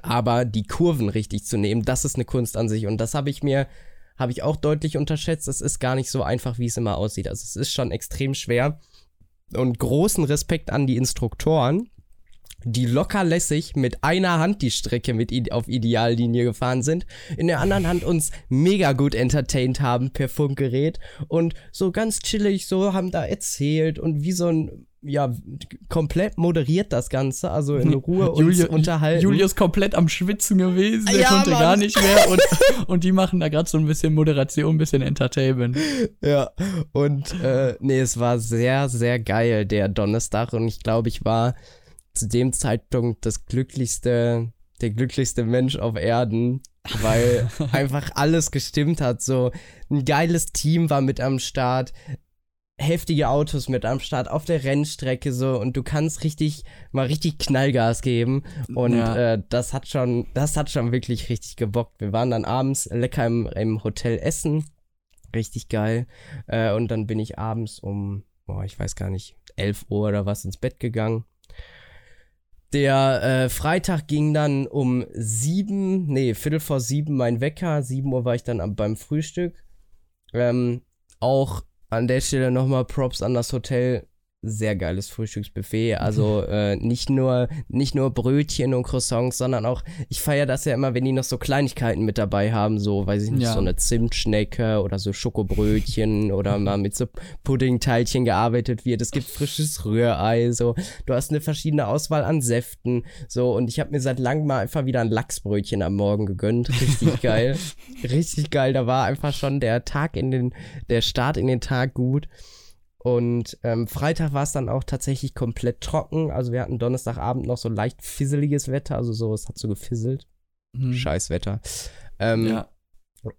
Aber die Kurven richtig zu nehmen, das ist eine Kunst an sich. Und das habe ich mir, habe ich auch deutlich unterschätzt. Es ist gar nicht so einfach, wie es immer aussieht. Also es ist schon extrem schwer. Und großen Respekt an die Instruktoren, die locker lässig mit einer Hand die Strecke mit auf Ideallinie gefahren sind, in der anderen Hand uns mega gut entertained haben per Funkgerät und so ganz chillig so haben da erzählt und wie so ein ja komplett moderiert das Ganze, also in (laughs) Ruhe uns Julio- unterhalten. Julius komplett am Schwitzen gewesen, der Ja, konnte Mann. gar nicht mehr und, (laughs) und die machen da gerade so ein bisschen Moderation, ein bisschen Entertainment. Ja, und äh, nee, es war sehr, sehr geil, der Donnerstag. Und ich glaube, ich war zu dem Zeitpunkt das glücklichste, der glücklichste Mensch auf Erden, weil (laughs) einfach alles gestimmt hat. So ein geiles Team war mit am Start, heftige Autos mit am Start auf der Rennstrecke so und du kannst richtig mal richtig Knallgas geben und Ja. äh, das hat schon das hat schon wirklich richtig gebockt. Wir waren dann abends lecker im, im Hotel essen, richtig geil äh, und dann bin ich abends um boah, ich weiß gar nicht 11 Uhr oder was ins Bett gegangen. Der äh, Freitag ging dann um sieben, nee, Viertel vor sieben mein Wecker. Sieben Uhr war ich dann am, beim Frühstück. Ähm, auch an der Stelle nochmal Props an das Hotel. Sehr geiles Frühstücksbuffet. Also (laughs) äh, nicht nur nicht nur Brötchen und Croissants, sondern auch, ich feiere das ja immer, wenn die noch so Kleinigkeiten mit dabei haben, so, weiß ich nicht, Ja. so eine Zimtschnecke oder so Schokobrötchen (laughs) oder mal mit so Puddingteilchen gearbeitet wird. Es gibt frisches Rührei, so. Du hast eine verschiedene Auswahl an Säften, so. Und ich habe mir seit langem mal einfach wieder ein Lachsbrötchen am Morgen gegönnt. Richtig (laughs) geil. Richtig geil. Da war einfach schon der Tag in den, der Start in den Tag gut. Und ähm, Freitag war es dann auch tatsächlich komplett trocken. Also wir hatten Donnerstagabend noch so leicht fisseliges Wetter, also so, es hat so gefisselt. Hm. Scheiß Wetter. Ähm, Ja.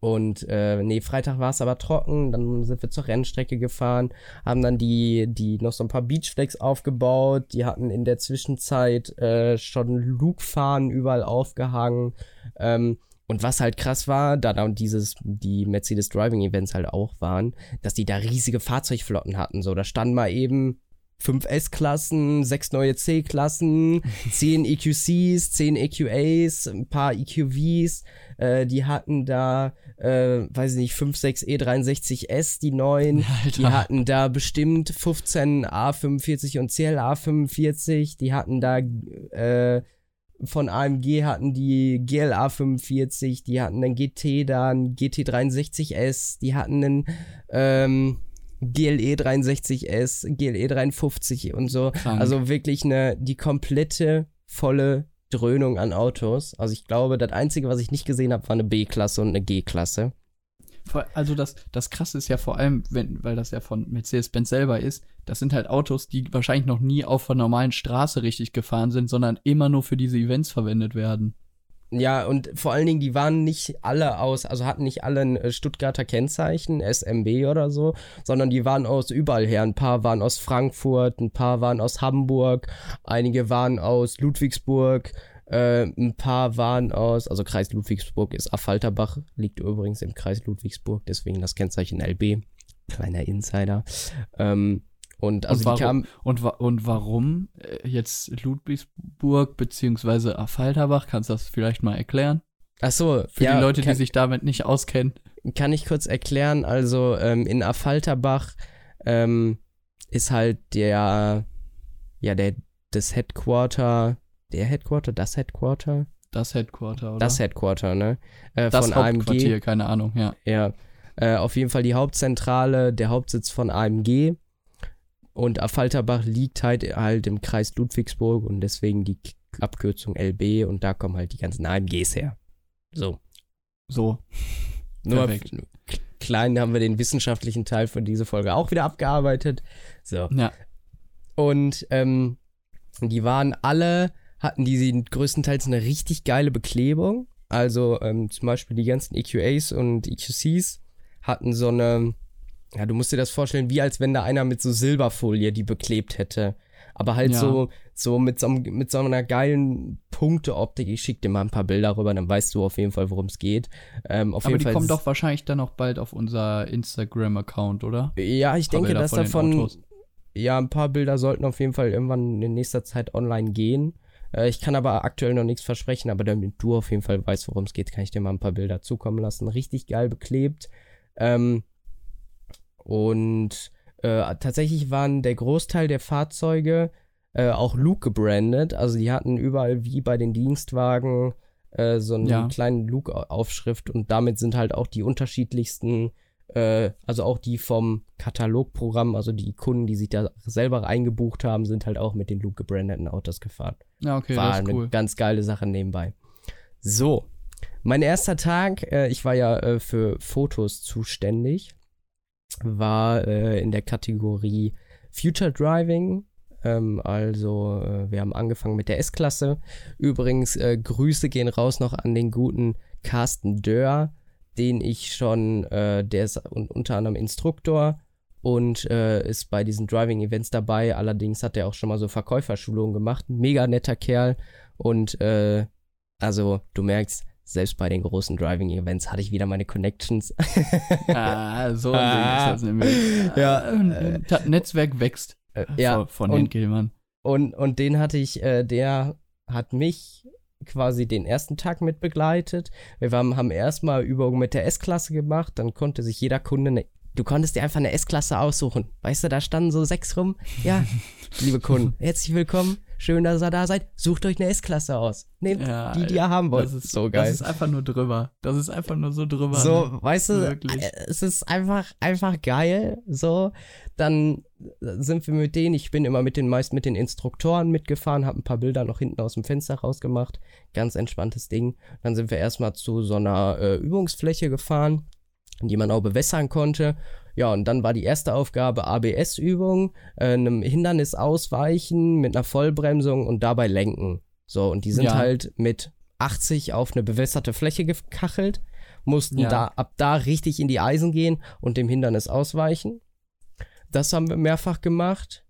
und äh, nee, Freitag war es aber trocken, dann sind wir zur Rennstrecke gefahren, haben dann die, die noch so ein paar Beachflex aufgebaut, die hatten in der Zwischenzeit äh, schon Lugfahnen überall aufgehangen. Ähm, und was halt krass war, da dann dieses, die Mercedes Driving Events halt auch waren, dass die da riesige Fahrzeugflotten hatten. So, da standen mal eben fünf S-Klassen, sechs neue C-Klassen, (laughs) zehn EQCs, zehn EQAs, ein paar EQVs. Äh, die hatten da, äh, weiß ich nicht, 5, 6 E63S, die neuen. (laughs) Alter. Die hatten da bestimmt 15 A45 und CLA 45. Die hatten da äh, von AMG hatten die GLA 45, die hatten einen GT da, einen GT63S, die hatten einen ähm, GLE 63S, GLE 53 und so. Krank. Also wirklich eine, die komplette volle Dröhnung an Autos. Also ich glaube, das Einzige, was ich nicht gesehen habe, war eine B-Klasse und eine G-Klasse. Also das, das Krasse ist ja vor allem, wenn, weil das ja von Mercedes-Benz selber ist, das sind halt Autos, die wahrscheinlich noch nie auf einer normalen Straße richtig gefahren sind, sondern immer nur für diese Events verwendet werden. Ja, und vor allen Dingen, die waren nicht alle aus, also hatten nicht alle ein äh, Stuttgarter Kennzeichen, SMB oder so, sondern die waren aus überall her. Ein paar waren aus Frankfurt, ein paar waren aus Hamburg, einige waren aus Ludwigsburg, äh, ein paar waren aus, also Kreis Ludwigsburg ist Affalterbach, liegt übrigens im Kreis Ludwigsburg, deswegen das Kennzeichen LB. Kleiner Insider. Ähm, und also und warum, und, und warum äh, jetzt Ludwigsburg beziehungsweise Affalterbach? Kannst du das vielleicht mal erklären? Ach so, für ja, die Leute, kann, die sich damit nicht auskennen. Kann ich kurz erklären? Also ähm, in Affalterbach ähm, ist halt der, ja der das Headquarter, der Headquarter, das Headquarter, das Headquarter, oder? Das Headquarter, ne? Äh, das von AMG. keine Ahnung, ja. Ja. Äh, auf jeden Fall die Hauptzentrale, der Hauptsitz von AMG. Und Affalterbach liegt halt, halt im Kreis Ludwigsburg und deswegen die Abkürzung LB und da kommen halt die ganzen AMGs her. So. So. (laughs) Nur klein haben wir den wissenschaftlichen Teil von dieser Folge auch wieder abgearbeitet. So. Ja. Und ähm, die waren alle, hatten die größtenteils eine richtig geile Beklebung. Also ähm, zum Beispiel die ganzen EQAs und EQCs hatten so eine ja, du musst dir das vorstellen, wie als wenn da einer mit so Silberfolie die beklebt hätte. Aber halt ja. so, so mit so, mit so einer geilen Punkteoptik. Ich schick dir mal ein paar Bilder rüber, dann weißt du auf jeden Fall, worum es geht. Ähm, Aber die Fall kommen doch wahrscheinlich dann auch bald auf unser Instagram-Account, oder? Ja, ich denke, dass davon. Ja, ein paar Bilder sollten auf jeden Fall irgendwann in nächster Zeit online gehen. Äh, ich kann aber aktuell noch nichts versprechen, aber damit du auf jeden Fall weißt, worum es geht, kann ich dir mal ein paar Bilder zukommen lassen. Richtig geil beklebt. Ähm, und äh, tatsächlich waren der Großteil der Fahrzeuge äh, auch Luke gebrandet. Also die hatten überall wie bei den Dienstwagen äh, so einen ja. kleinen Luke-Aufschrift und damit sind halt auch die unterschiedlichsten, äh, also auch die vom Katalogprogramm, also die Kunden, die sich da selber eingebucht haben, sind halt auch mit den Luke gebrandeten Autos gefahren. Ja, okay, War das ist cool. eine ganz geile Sache nebenbei. So, mein erster Tag, äh, ich war ja äh, für Fotos zuständig war äh, in der Kategorie Future Driving. Ähm, also äh, wir haben angefangen mit der S-Klasse. Übrigens, äh, Grüße gehen raus noch an den guten Carsten Dörr, den ich schon, äh, der ist unter anderem Instruktor und äh, ist bei diesen Driving-Events dabei. Allerdings hat er auch schon mal so Verkäuferschulungen gemacht. Mega netter Kerl. Und äh, also du merkst, selbst bei den großen Driving-Events hatte ich wieder meine Connections. ah, so ah, ist das (laughs) nämlich. Ja, äh, Netzwerk wächst äh, ja, von den Gilmann. Und, und den hatte ich, äh, der hat mich quasi den ersten Tag mit begleitet. Wir haben, haben erstmal Übungen mit der S-Klasse gemacht, dann konnte sich jeder Kunde eine Du konntest dir einfach eine S-Klasse aussuchen. Weißt du, da standen so sechs rum. Ja, (laughs) liebe Kunden, herzlich willkommen. Schön, dass ihr da seid. Sucht euch eine S-Klasse aus. Nehmt ja, die, die ihr haben wollt. Das ist so geil. Das ist einfach nur drüber. Das ist einfach nur so drüber. So, ne? weißt du, Wirklich. Es ist einfach, einfach geil. So, dann sind wir mit denen, ich bin immer mit den meist mit den Instruktoren mitgefahren, habe ein paar Bilder noch hinten aus dem Fenster rausgemacht. Ganz entspanntes Ding. Dann sind wir erstmal zu so einer äh, Übungsfläche gefahren, die man auch bewässern konnte. Ja, und dann war die erste Aufgabe ABS-Übung, äh, einem Hindernis ausweichen mit einer Vollbremsung und dabei lenken. So, und die sind ja. halt mit 80 auf eine bewässerte Fläche gekachelt, mussten ja. da ab da richtig in die Eisen gehen und dem Hindernis ausweichen. Das haben wir mehrfach gemacht.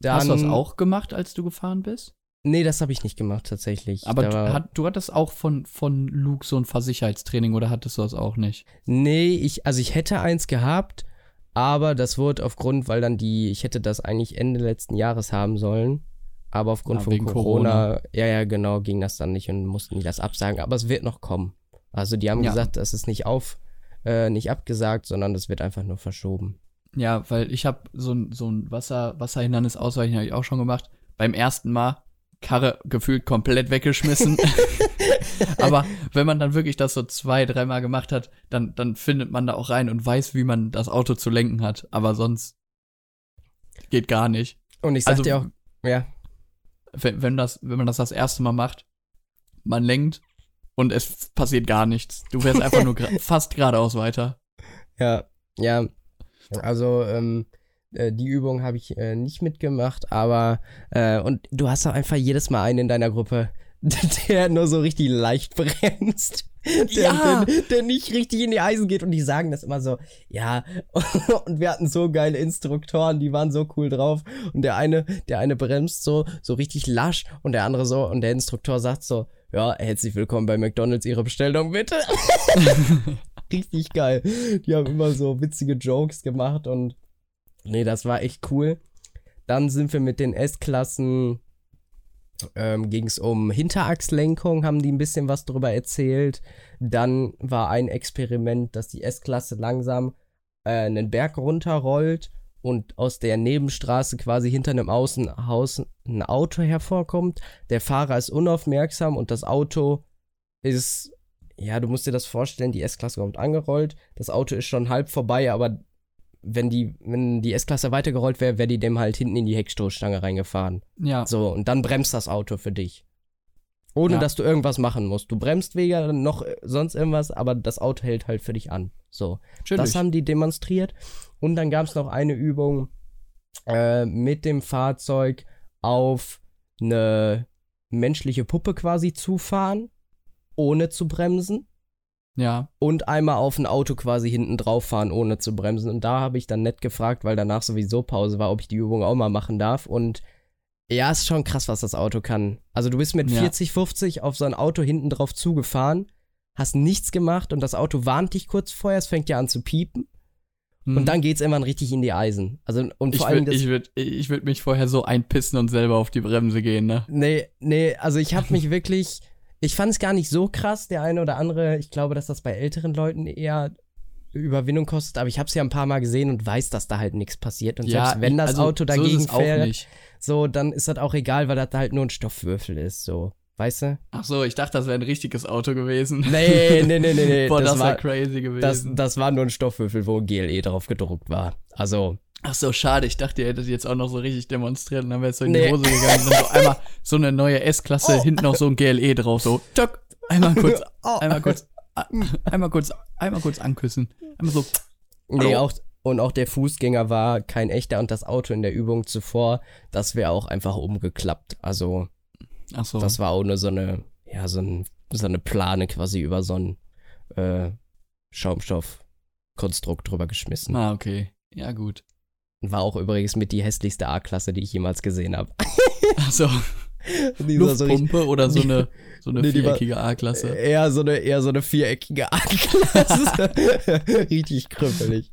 Dann, Hast du das auch gemacht, als du gefahren bist? Nee, das habe ich nicht gemacht tatsächlich. Aber du, hat, du hattest auch von, von Luke so ein Versicherheitstraining oder hattest du das auch nicht? Nee, ich, also ich hätte eins gehabt, Aber das wurde aufgrund, weil dann die, ich hätte das eigentlich Ende letzten Jahres haben sollen. Aber aufgrund Ah, von Corona, Corona. ja, ja, genau, ging das dann nicht und mussten die das absagen. Aber es wird noch kommen. Also die haben Ja. gesagt, das ist nicht auf, äh, nicht abgesagt, sondern das wird einfach nur verschoben. Ja, weil ich habe so ein, so ein Wasser, Wasserhindernis ausweichen habe ich auch schon gemacht. Beim ersten Mal Karre gefühlt komplett weggeschmissen. (laughs) Aber wenn man dann wirklich das so zwei, dreimal gemacht hat, dann, dann findet man da auch rein und weiß, wie man das Auto zu lenken hat. Aber sonst geht gar nicht. Und ich sag Also- dir auch, ja, Wenn, wenn, das, wenn man das das erste Mal macht, man lenkt und es passiert gar nichts. Du fährst einfach nur gra fast geradeaus weiter. Ja, ja. Also, ähm, äh, die Übung habe ich äh, nicht mitgemacht, aber äh, und du hast auch einfach jedes Mal einen in deiner Gruppe, (laughs) der nur so richtig leicht bremst. (laughs) Der, Ja. der, der nicht richtig in die Eisen geht und die sagen das immer so, ja, (laughs) und wir hatten so geile Instruktoren, die waren so cool drauf und der eine, der eine bremst so, so richtig lasch und der andere so und der Instruktor sagt so, ja, herzlich willkommen bei McDonalds, Ihre Bestellung bitte. (laughs) richtig geil. Die haben immer so witzige Jokes gemacht und nee, das war echt cool. Dann sind wir mit den S-Klassen, ähm, ging es um Hinterachslenkung, haben die ein bisschen was drüber erzählt. Dann war ein Experiment, dass die S-Klasse langsam äh, einen Berg runterrollt und aus der Nebenstraße quasi hinter einem Außenhaus ein Auto hervorkommt. Der Fahrer ist unaufmerksam und das Auto ist, ja, du musst dir das vorstellen, die S-Klasse kommt angerollt, das Auto ist schon halb vorbei, aber wenn die, wenn die S-Klasse weitergerollt wäre, wäre die dem halt hinten in die Heckstoßstange reingefahren. Ja. So, und dann bremst das Auto für dich. Ohne Ja. dass du irgendwas machen musst. Du bremst weder noch sonst irgendwas, aber das Auto hält halt für dich an. So. Natürlich. Das haben die demonstriert. Und dann gab es noch eine Übung äh, mit dem Fahrzeug auf eine menschliche Puppe quasi zufahren, ohne zu bremsen. ja. Und einmal auf ein Auto quasi hinten drauf fahren, ohne zu bremsen. Und da habe ich dann nett gefragt, weil danach sowieso Pause war, ob ich die Übung auch mal machen darf. Und ja, ist schon krass, was das Auto kann. Also du bist mit Ja. 40, 50 auf so ein Auto hinten drauf zugefahren, hast nichts gemacht und das Auto warnt dich kurz vorher, es fängt ja an zu piepen. Hm. Und dann geht's irgendwann richtig in die Eisen. Also, und ich vor allem würde ich würd, ich würd mich vorher so einpissen und selber auf die Bremse gehen, ne? nee, nee, also ich habe mich wirklich. Ich fand es gar nicht so krass, der eine oder andere. Ich glaube, dass das bei älteren Leuten eher Überwindung kostet, aber ich habe es ja ein paar Mal gesehen und weiß, dass da halt nichts passiert. Und selbst wenn das also, Auto so dagegen auch fährt, so, dann ist das auch egal, weil das halt nur ein Stoffwürfel ist, so. Weißt du? Ach so, ich dachte, das wäre ein richtiges Auto gewesen. Nee, nee, nee, nee, nee. (laughs) Boah, das, das, war, crazy gewesen. das, das war nur ein Stoffwürfel, wo GLE drauf gedruckt war. Also, Ach so, schade. Ich dachte, ihr hättet jetzt auch noch so richtig demonstriert und dann wäre es so in Nee. die Hose gegangen. Und dann so einmal so eine neue S-Klasse, (laughs) Oh. hinten noch so ein GLE drauf, so, tschak, einmal kurz, (laughs) Oh. einmal kurz, einmal kurz, einmal kurz anküssen. Einmal so, Nee, auch, und auch der Fußgänger war kein echter und das Auto in der Übung zuvor, das wäre auch einfach umgeklappt. Also, so. das war auch nur so eine, ja, so, ein, so eine Plane quasi über so ein äh, Schaumstoffkonstrukt drüber geschmissen. Ah, okay. Ja, gut. War auch übrigens mit die hässlichste A-Klasse, die ich jemals gesehen habe. Ach so, (laughs) Luftpumpe oder so eine, (laughs) so eine Nee, viereckige A-Klasse. Eher so eine, eher so eine viereckige A-Klasse. (laughs) Richtig krüppelig.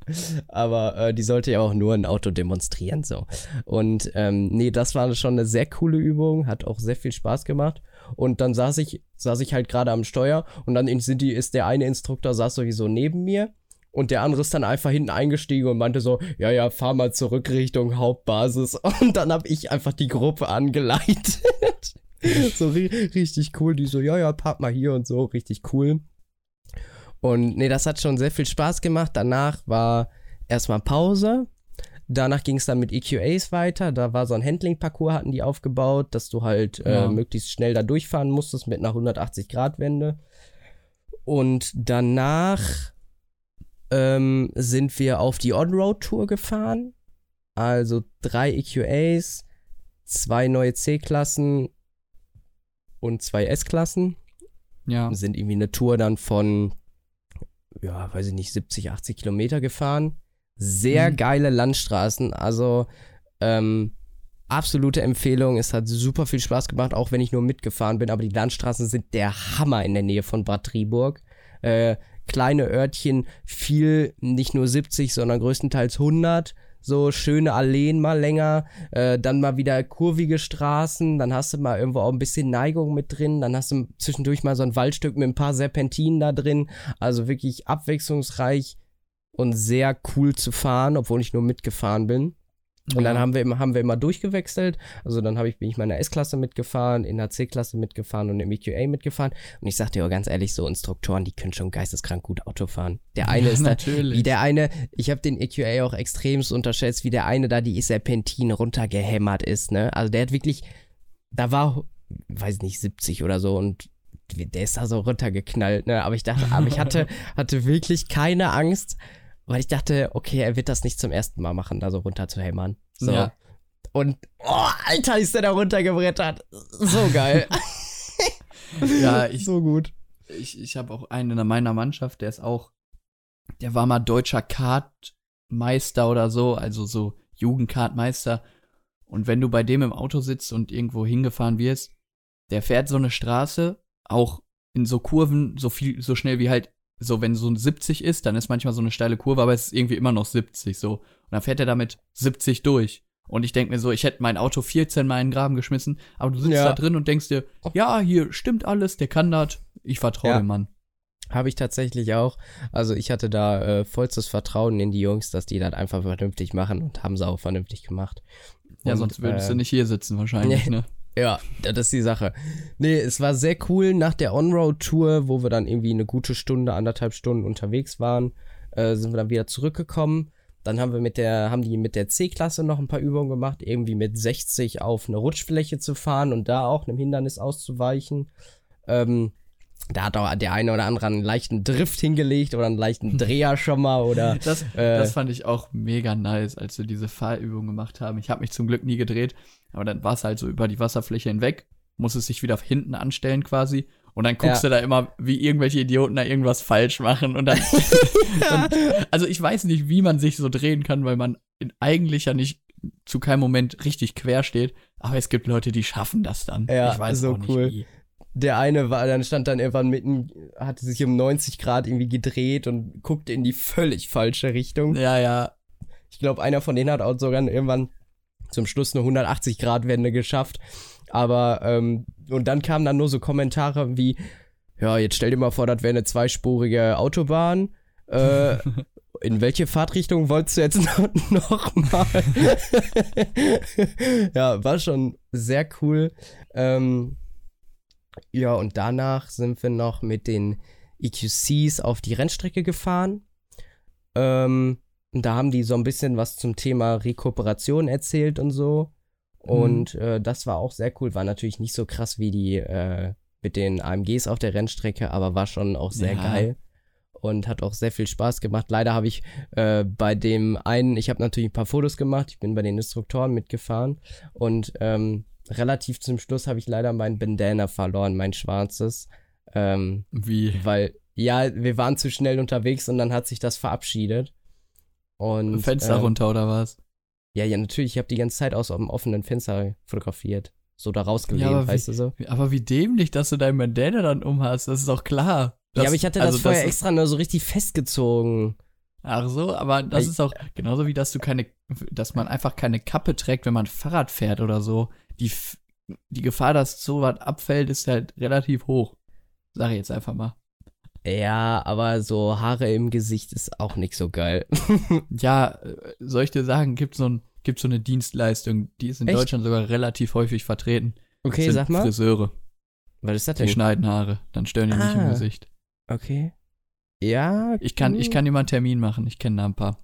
Aber äh, die sollte ja auch nur ein Auto demonstrieren, so. Und ähm, nee, das war schon eine sehr coole Übung, hat auch sehr viel Spaß gemacht. Und dann saß ich, saß ich halt gerade am Steuer und dann sind die, ist der eine Instruktor saß sowieso neben mir. Und der andere ist dann einfach hinten eingestiegen und meinte so, ja, ja, fahr mal zurück Richtung Hauptbasis. (laughs) Und dann habe ich einfach die Gruppe angeleitet. (laughs) so ri richtig cool. Die so, ja, ja, park mal hier und so, richtig cool. Und nee, das hat schon sehr viel Spaß gemacht. Danach war erstmal Pause. Danach ging es dann mit EQAs weiter. Da war so ein Handling-Parcours, hatten die aufgebaut, dass du halt äh, Ja. möglichst schnell da durchfahren musstest mit einer 180-Grad-Wende. Und danach ähm, sind wir auf die On-Road-Tour gefahren. Also drei EQAs, zwei neue C-Klassen und zwei S-Klassen. Ja. Sind irgendwie eine Tour dann von, ja, weiß ich nicht, 70, 80 Kilometer gefahren. Sehr Mhm. geile Landstraßen. Also, ähm, absolute Empfehlung. Es hat super viel Spaß gemacht, auch wenn ich nur mitgefahren bin. Aber die Landstraßen sind der Hammer in der Nähe von Bad Triburg. Äh, kleine Örtchen viel, nicht nur 70, sondern größtenteils 100 so schöne Alleen mal länger, äh, dann mal wieder kurvige Straßen, dann hast du mal irgendwo auch ein bisschen Neigung mit drin, dann hast du zwischendurch mal so ein Waldstück mit ein paar Serpentinen da drin, also wirklich abwechslungsreich und sehr cool zu fahren, obwohl ich nur mitgefahren bin. Und dann haben wir immer, haben wir immer durchgewechselt. Also dann habe ich, bin ich mal in der S-Klasse mitgefahren, in der C-Klasse mitgefahren und im EQA mitgefahren. Und ich sag dir ganz ehrlich, so Instruktoren, die können schon geisteskrank gut Auto fahren. Der eine ja, ist natürlich. da, wie der eine, ich habe den EQA auch extremst unterschätzt, wie der eine da die Serpentin runtergehämmert ist, ne? Also der hat wirklich, da war, weiß nicht, 70 oder so und der ist da so runtergeknallt, ne? Aber ich dachte, aber ich hatte, (laughs) hatte wirklich keine Angst, weil ich dachte, okay, er wird das nicht zum ersten Mal machen, da so runter zu hämmern. So. Ja. Und, oh, Alter, ist der da runtergebrettert. So geil. (laughs) ja, ich, so gut. Ich, ich habe auch einen in meiner Mannschaft, der ist auch, der war mal deutscher Kartmeister oder so, also so Jugendkartmeister. Und wenn du bei dem im Auto sitzt und irgendwo hingefahren wirst, der fährt so eine Straße, auch in so Kurven, so viel, so schnell wie halt so, wenn so ein 70 ist, dann ist manchmal so eine steile Kurve, aber es ist irgendwie immer noch 70 so. Und dann fährt er damit 70 durch. Und ich denke mir so, ich hätte mein Auto 14 mal in den Graben geschmissen, aber du sitzt ja. da drin und denkst dir, ja, hier stimmt alles, der kann das, ich vertraue ja. dem Mann. Habe ich tatsächlich auch. Also ich hatte da äh, vollstes Vertrauen in die Jungs, dass die das einfach vernünftig machen und haben sie auch vernünftig gemacht. Ja, und, sonst würdest äh, du nicht hier sitzen wahrscheinlich, (laughs) ne? Ja, das ist die Sache. Nee, es war sehr cool nach der On-Road-Tour, wo wir dann irgendwie eine gute Stunde, anderthalb Stunden unterwegs waren, äh, sind wir dann wieder zurückgekommen. Dann haben wir mit der, haben die mit der C-Klasse noch ein paar Übungen gemacht, irgendwie mit 60 auf eine Rutschfläche zu fahren und da auch einem Hindernis auszuweichen. Ähm, da hat auch der eine oder andere einen leichten Drift hingelegt oder einen leichten (laughs) Dreher schon mal oder. Das, äh, das fand ich auch mega nice, als wir diese Fahrübung gemacht haben. Ich habe mich zum Glück nie gedreht, aber dann war es halt so über die Wasserfläche hinweg, muss es sich wieder hinten anstellen quasi. Und dann guckst ja. du da immer, wie irgendwelche Idioten da irgendwas falsch machen. Und dann, (laughs) und, also ich weiß nicht, wie man sich so drehen kann, weil man eigentlich ja nicht zu keinem Moment richtig quer steht. Aber es gibt Leute, die schaffen das dann. Ja, ich weiß so auch nicht cool. Wie. Der eine war, dann stand dann irgendwann mitten, hatte sich um 90 Grad irgendwie gedreht und guckte in die völlig falsche Richtung. Ja, ja. Ich glaube, einer von denen hat auch sogar irgendwann zum Schluss eine 180 Grad Wende geschafft. Aber, ähm, und dann kamen dann nur so Kommentare wie, ja, jetzt stell dir mal vor, das wäre eine zweispurige Autobahn. Äh, (laughs) in welche Fahrtrichtung wolltest du jetzt (laughs) noch, noch mal? (laughs) ja, war schon sehr cool. Ähm, ja, und danach sind wir noch mit den EQCs auf die Rennstrecke gefahren. Ähm, und da haben die so ein bisschen was zum Thema Rekuperation erzählt und so. Und mhm. äh, das war auch sehr cool. War natürlich nicht so krass wie die äh, mit den AMGs auf der Rennstrecke, aber war schon auch sehr ja. geil und hat auch sehr viel Spaß gemacht. Leider habe ich äh, bei dem einen, ich habe natürlich ein paar Fotos gemacht, ich bin bei den Instruktoren mitgefahren und ähm, relativ zum Schluss habe ich leider mein Bandana verloren, mein schwarzes. Ähm, Wie? Weil, ja, wir waren zu schnell unterwegs und dann hat sich das verabschiedet. Und, Fenster ähm, runter oder was? Ja, ja, natürlich. Ich habe die ganze Zeit aus dem offenen Fenster fotografiert. So da rausgelehnt, ja, weißt wie, du so. Aber wie dämlich, dass du dein Bandana dann umhast, das ist doch klar. Das, ja, aber ich hatte also das vorher das extra nur so richtig festgezogen. Ach so, aber das ich, ist auch genauso wie, dass du keine, dass man einfach keine Kappe trägt, wenn man Fahrrad fährt oder so. Die, die Gefahr, dass so was abfällt, ist halt relativ hoch. Sag ich jetzt einfach mal. Ja, aber so Haare im Gesicht ist auch nicht so geil. (laughs) ja, soll ich dir sagen, gibt so, ein, gibt so eine Dienstleistung, die ist in Echt? Deutschland sogar relativ häufig vertreten. Okay, sag mal. Friseure. Was ist das denn? Die schneiden Haare, dann stören die ah, nicht im ah, Gesicht. Okay. Ja. Ich kann, ich kann dir mal einen Termin machen, ich kenne da ein paar.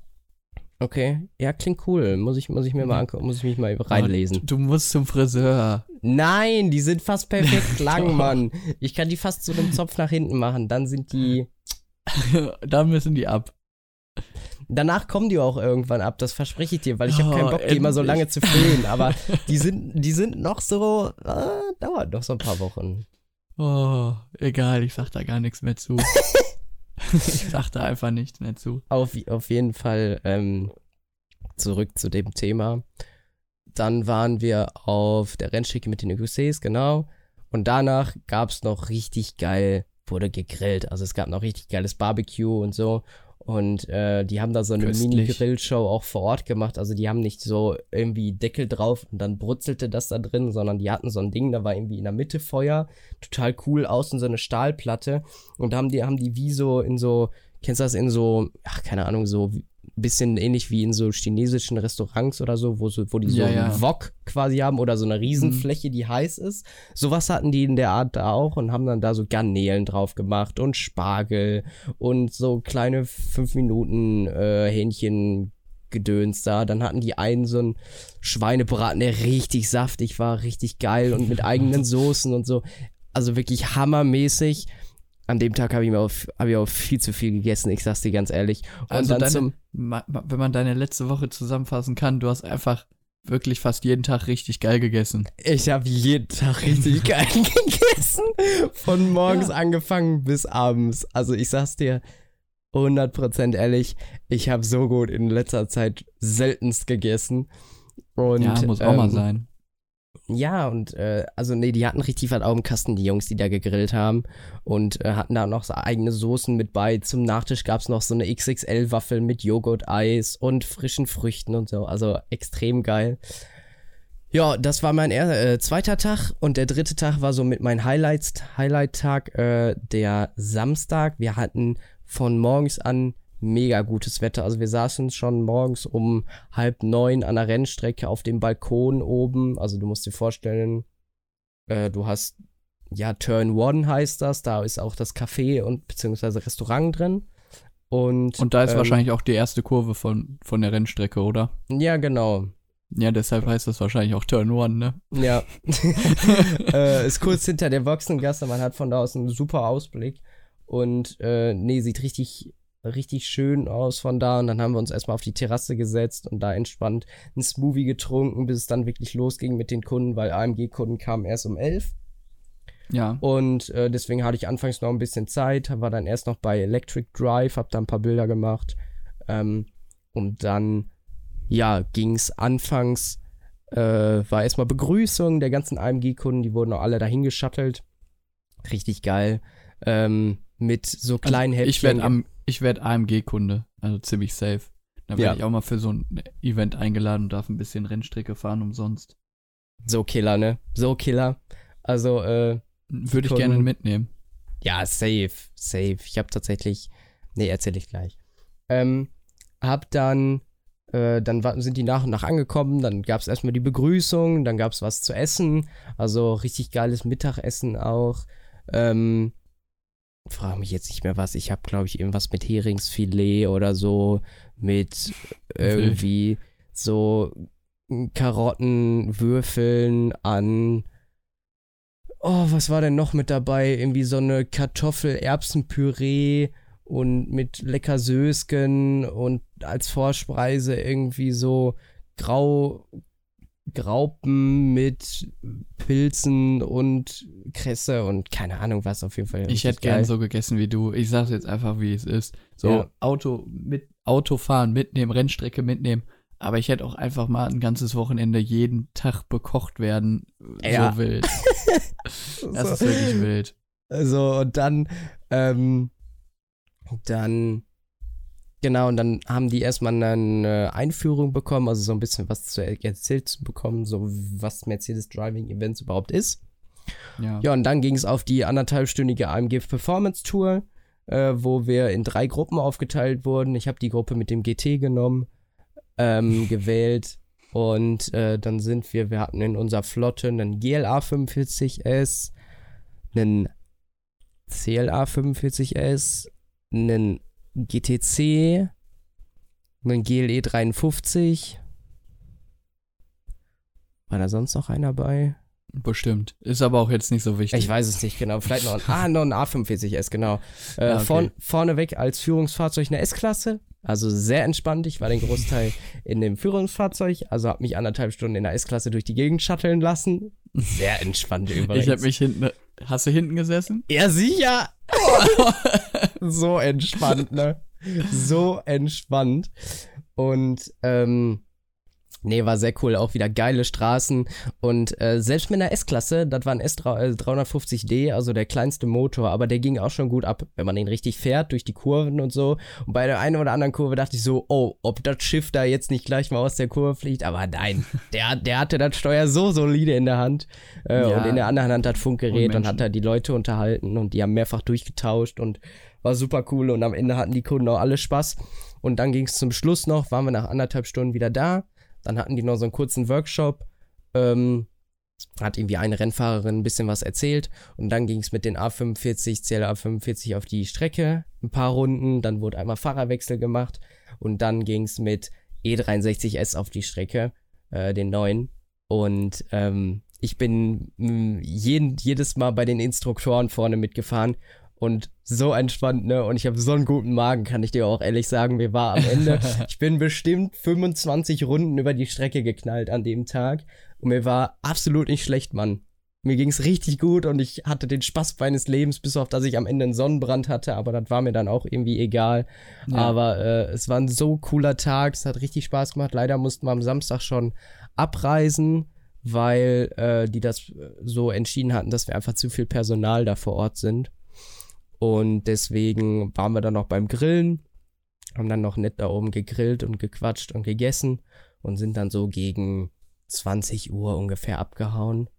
Okay, ja, klingt cool. Muss ich, muss ich mir mal angucken, muss ich mich mal reinlesen. Du musst zum Friseur. Nein, die sind fast perfekt (laughs) lang, Mann. Ich kann die fast zu einem Zopf nach hinten machen. Dann sind die. (laughs) Dann müssen die ab. Danach kommen die auch irgendwann ab, das verspreche ich dir, weil ich habe keinen oh, Bock, die immer so lange zu föhnen. Aber (laughs) die sind, die sind noch so, äh, dauert noch so ein paar Wochen. Oh, egal, ich sag da gar nichts mehr zu. (laughs) ich sag da einfach nichts mehr zu. Auf, auf jeden Fall ähm, zurück zu dem Thema. Dann waren wir auf der Rennstrecke mit den UCs, genau. Und danach gab es noch richtig geil wurde gegrillt. Also es gab noch richtig geiles Barbecue und so. Und äh, die haben da so eine. Mini-Grillshow auch vor Ort gemacht. Also die haben nicht so irgendwie Deckel drauf und dann brutzelte das da drin, sondern die hatten so ein Ding, da war irgendwie in der Mitte Feuer, total cool, außen so eine Stahlplatte. Und da haben die, haben die wie so in so, kennst du das in so, ach, keine Ahnung, so bisschen ähnlich wie in so chinesischen Restaurants oder so, wo, so, wo die so Ja, einen ja. Wok quasi haben oder so eine Riesenfläche, die heiß ist. Sowas hatten die in der Art da auch und haben dann da so Garnelen drauf gemacht und Spargel und so kleine 5 Minuten äh, Hähnchen Gedöns da. Dann hatten die einen so einen Schweinebraten, der richtig saftig war, richtig geil und mit eigenen (laughs) Soßen und so. Also wirklich hammermäßig. An dem Tag habe ich mir auch, hab ich auch viel zu viel gegessen, ich sag's dir ganz ehrlich. Und Also dann deine- zum Wenn man deine letzte Woche zusammenfassen kann, du hast einfach wirklich fast jeden Tag richtig geil gegessen. Ich habe jeden Tag richtig (laughs) geil gegessen. Von morgens Ja. angefangen bis abends. Also ich sag's dir 100% ehrlich, ich habe so gut in letzter Zeit seltenst gegessen. Und, ja, muss auch mal ähm, sein. Ja, und äh, also nee, die hatten richtig was auf dem Kasten, die Jungs, die da gegrillt haben. Und äh, hatten da noch so eigene Soßen mit bei. Zum Nachtisch gab's noch so eine XXL-Waffel mit Joghurt-Eis und frischen Früchten und so. Also extrem geil. Ja, das war mein er äh, zweiter Tag und der dritte Tag war so mit Highlights, Highlight-Tag, äh, der Samstag. Wir hatten von morgens an mega gutes Wetter. Also wir saßen schon morgens um halb neun an der Rennstrecke auf dem Balkon oben. Also du musst dir vorstellen, äh, du hast, ja, Turn One heißt das. Da ist auch das Café und beziehungsweise Restaurant drin. Und, Und da ist ähm, wahrscheinlich auch die erste Kurve von, von der Rennstrecke, oder? Ja, genau. Ja, deshalb heißt das wahrscheinlich auch Turn One, ne? Ja. (laughs) (laughs) äh, ist kurz hinter der Boxengasse. Man hat von da aus einen super Ausblick. Und äh, nee, sieht richtig, richtig schön aus von da. Und dann haben wir uns erstmal auf die Terrasse gesetzt und da entspannt ein Smoothie getrunken, bis es dann wirklich losging mit den Kunden, weil AMG-Kunden kamen erst um 11. Ja. Und äh, deswegen hatte ich anfangs noch ein bisschen Zeit, war dann erst noch bei Electric Drive, hab da ein paar Bilder gemacht. Ähm, und dann, ja, ging's anfangs, äh, war erstmal Begrüßung der ganzen AMG-Kunden, die wurden auch alle dahin geschattelt. Richtig geil. Ähm, mit so kleinen also, ich Häppchen. werde am ich werd AMG-Kunde, also ziemlich safe. Da werde Ja. ich auch mal für so ein Event eingeladen und darf ein bisschen Rennstrecke fahren umsonst. so Killer, ne? So Killer. Also, äh, Würde ich gerne mitnehmen. Ja, safe, safe. Ich habe tatsächlich, nee, erzähle ich gleich. Ähm, hab dann, äh, dann sind die nach und nach angekommen, dann gab es erstmal die Begrüßung, dann gab es was zu essen, also richtig geiles Mittagessen auch. Ähm, frage mich jetzt nicht mehr was, ich habe glaube ich irgendwas mit Heringsfilet oder so, mit irgendwie so Karottenwürfeln an Oh, was war denn noch mit dabei? Irgendwie so eine Kartoffel-Erbsen-Püree und mit lecker Sösken und als Vorspeise irgendwie so Grau, Graupen mit Pilzen und Kresse und keine Ahnung was auf jeden Fall. Ich hätte gern geil. so gegessen wie du. Ich sag's jetzt einfach, wie es ist. So Ja. Auto mit Auto fahren, mitnehmen, Rennstrecke mitnehmen. Aber ich hätte auch einfach mal ein ganzes Wochenende jeden Tag bekocht werden. Ja. (laughs) So wild. Das ist So. wirklich wild. So, und dann, ähm, dann, genau, und dann haben die erstmal eine Einführung bekommen, also so ein bisschen was zu er- erzählt zu bekommen, so was Mercedes Driving Events überhaupt ist. Ja. Ja, und dann ging es auf die anderthalbstündige AMG Performance Tour, äh, wo wir in drei Gruppen aufgeteilt wurden. Ich habe die Gruppe mit dem GT genommen, ähm, (laughs) gewählt. Und äh, dann sind wir, wir hatten in unserer Flotte einen GLA 45S, einen CLA 45S, einen GTC, einen GLE 53. War da sonst noch einer bei? Bestimmt. Ist aber auch jetzt nicht so wichtig. Ich weiß es nicht genau. Vielleicht noch ein, (laughs) ah, noch ein A45S, genau. Äh, Ah, okay. vorn, vorneweg als Führungsfahrzeug eine S-Klasse. Also sehr entspannt. Ich war den Großteil in dem Führungsfahrzeug. Also habe mich anderthalb Stunden in der S-Klasse durch die Gegend shutteln lassen. Sehr entspannt übrigens. Ich habe mich hinten. Hast du hinten gesessen? Ja, sicher. (laughs) so entspannt, ne? So entspannt. Und ähm, Nee, war sehr cool. Auch wieder geile Straßen. Und äh, selbst mit einer S-Klasse, das war ein S350D, also der kleinste Motor, aber der ging auch schon gut ab, wenn man den richtig fährt, durch die Kurven und so. Und bei der einen oder anderen Kurve dachte ich so, oh, ob das Schiff da jetzt nicht gleich mal aus der Kurve fliegt. Aber nein, (laughs) der, der hatte das Steuer so solide in der Hand. Äh, ja, und in der anderen Hand hat Funkgerät und, und hat da die Leute unterhalten und die haben mehrfach durchgetauscht und war super cool. Und am Ende hatten die Kunden auch alle Spaß. Und dann ging es zum Schluss noch, waren wir nach anderthalb Stunden wieder da dann hatten die noch so einen kurzen Workshop. Ähm, hat irgendwie eine Rennfahrerin ein bisschen was erzählt und dann ging es mit den A45, CLA 45 auf die Strecke, ein paar Runden, dann wurde einmal Fahrerwechsel gemacht und dann ging es mit E63S auf die Strecke, äh, den neuen. Und ähm, ich bin mm, jeden, jedes Mal bei den Instruktoren vorne mitgefahren und so entspannt, ne? Und ich habe so einen guten Magen, kann ich dir auch ehrlich sagen. Mir war am Ende, (laughs) ich bin bestimmt 25 Runden über die Strecke geknallt an dem Tag und mir war absolut nicht schlecht, Mann. Mir ging's richtig gut und ich hatte den Spaß meines Lebens, bis auf dass ich am Ende einen Sonnenbrand hatte, aber das war mir dann auch irgendwie egal. Ja. Aber äh, es war ein so cooler Tag, es hat richtig Spaß gemacht. Leider mussten wir am Samstag schon abreisen, weil äh, die das so entschieden hatten, dass wir einfach zu viel Personal da vor Ort sind. Und deswegen waren wir dann noch beim Grillen, haben dann noch nett da oben gegrillt und gequatscht und gegessen und sind dann so gegen 20 Uhr ungefähr abgehauen.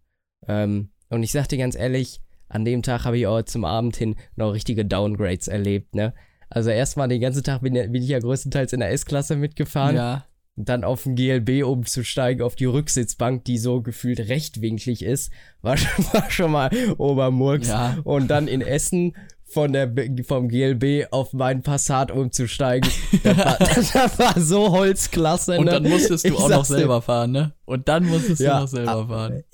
Ähm, und ich sag dir ganz ehrlich, an dem Tag habe ich auch zum Abend hin noch richtige Downgrades erlebt, ne? Also erstmal den ganzen Tag bin, bin ich ja größtenteils in der S-Klasse mitgefahren. Ja. Und dann auf den GLB umzusteigen, auf die Rücksitzbank, die so gefühlt rechtwinklig ist, war schon, (laughs) war schon mal Obermurks. Ja. Und dann in Essen von der vom GLB auf meinen Passat umzusteigen. (laughs) Das war, das war so Holzklasse. Ne? Und dann musstest du ich auch noch selber fahren, ne? Und dann musstest ja, du noch selber fahren.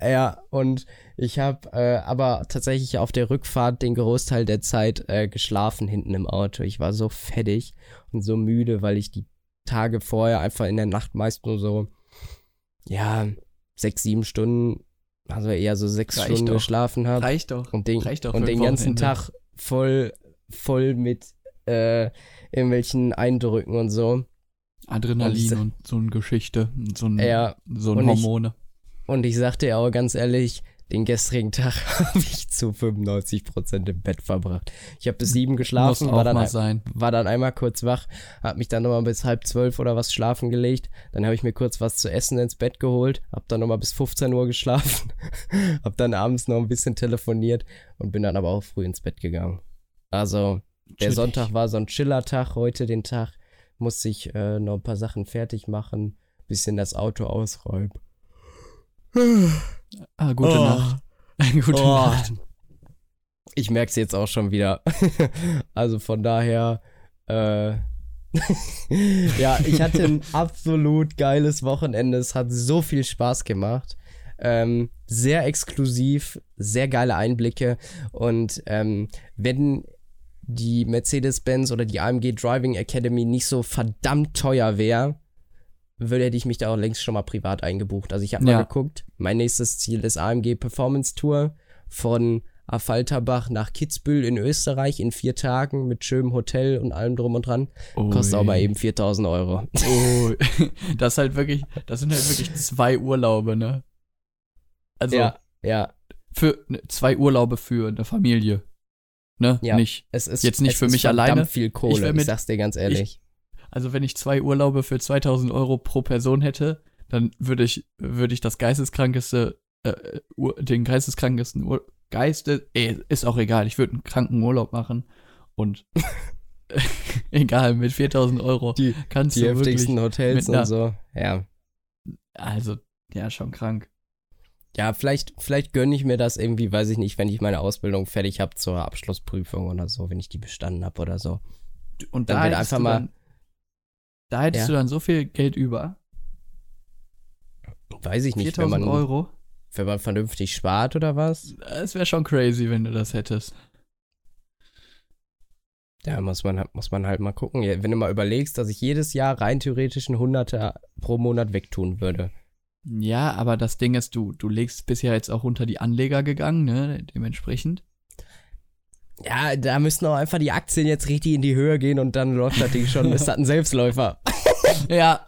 Ja, und ich habe äh, aber tatsächlich auf der Rückfahrt den Großteil der Zeit äh, geschlafen hinten im Auto. Ich war so fettig und so müde, weil ich die Tage vorher einfach in der Nacht meist nur so, ja, sechs, sieben Stunden also eher so sechs Reicht Stunden doch. geschlafen habe. Reicht doch. Und den, Reicht doch und den ganzen Tag voll, voll mit äh, irgendwelchen Eindrücken und so. Adrenalin und, und so eine Geschichte, so ein, ja, so ein Hormone. Ich, und ich sagte ja auch ganz ehrlich, den gestrigen Tag (laughs) habe ich zu 95% im Bett verbracht. Ich habe bis sieben geschlafen, war dann, war dann einmal kurz wach, habe mich dann nochmal bis halb zwölf oder was schlafen gelegt. Dann habe ich mir kurz was zu essen ins Bett geholt, habe dann nochmal bis 15 Uhr geschlafen, (laughs) habe dann abends noch ein bisschen telefoniert und bin dann aber auch früh ins Bett gegangen. Also, der Chillig. Sonntag war so ein Chiller-Tag, heute den Tag musste ich äh, noch ein paar Sachen fertig machen, bisschen das Auto ausräumen. (sighs) Ah, gute oh. Nacht. (laughs) gute oh. Nacht. Ich merke es jetzt auch schon wieder. (laughs) also von daher, äh, (laughs) ja, ich hatte ein absolut geiles Wochenende. Es hat so viel Spaß gemacht. Ähm, sehr exklusiv, sehr geile Einblicke. Und ähm, wenn die Mercedes-Benz oder die AMG Driving Academy nicht so verdammt teuer wäre, würde, hätte ich mich da auch längst schon mal privat eingebucht. Also ich habe mal ja. geguckt, mein nächstes Ziel ist AMG Performance Tour von Affalterbach nach Kitzbühel in Österreich in vier Tagen mit schönem Hotel und allem drum und dran. Oh, Kostet aber eben 4000 Euro. Oh, (laughs) (laughs) das ist halt wirklich, das sind halt wirklich zwei Urlaube, ne? Also, ja, ja. Für ne, zwei Urlaube für eine Familie. Ne? Ja, nicht. Es ist, jetzt nicht für mich alleine. viel Kohle, ich, ich sag's dir ganz ehrlich. Also wenn ich zwei Urlaube für 2000 Euro pro Person hätte, dann würde ich, würde ich das geisteskrankeste, äh, den geisteskrankesten Ur Geiste, ey, ist auch egal, ich würde einen kranken Urlaub machen und (laughs) (laughs) egal, mit 4000 Euro die, kannst die du heftigsten Hotels und so, ja. Also, ja, schon krank. Ja, vielleicht, vielleicht gönne ich mir das irgendwie, weiß ich nicht, wenn ich meine Ausbildung fertig habe zur Abschlussprüfung oder so, wenn ich die bestanden habe oder so. Und dann da wird einfach mal da hättest ja. du dann so viel Geld über. Weiß ich nicht, wenn man, Euro. Wenn man vernünftig spart oder was? Es wäre schon crazy, wenn du das hättest. Ja, muss man, muss man halt mal gucken. Wenn du mal überlegst, dass ich jedes Jahr rein theoretisch ein Hunderter pro Monat wegtun würde. Ja, aber das Ding ist, du, du legst bisher jetzt auch unter die Anleger gegangen, ne? Dementsprechend. Ja, da müssen auch einfach die Aktien jetzt richtig in die Höhe gehen und dann läuft das Ding schon. ist das ein Selbstläufer. (laughs) ja.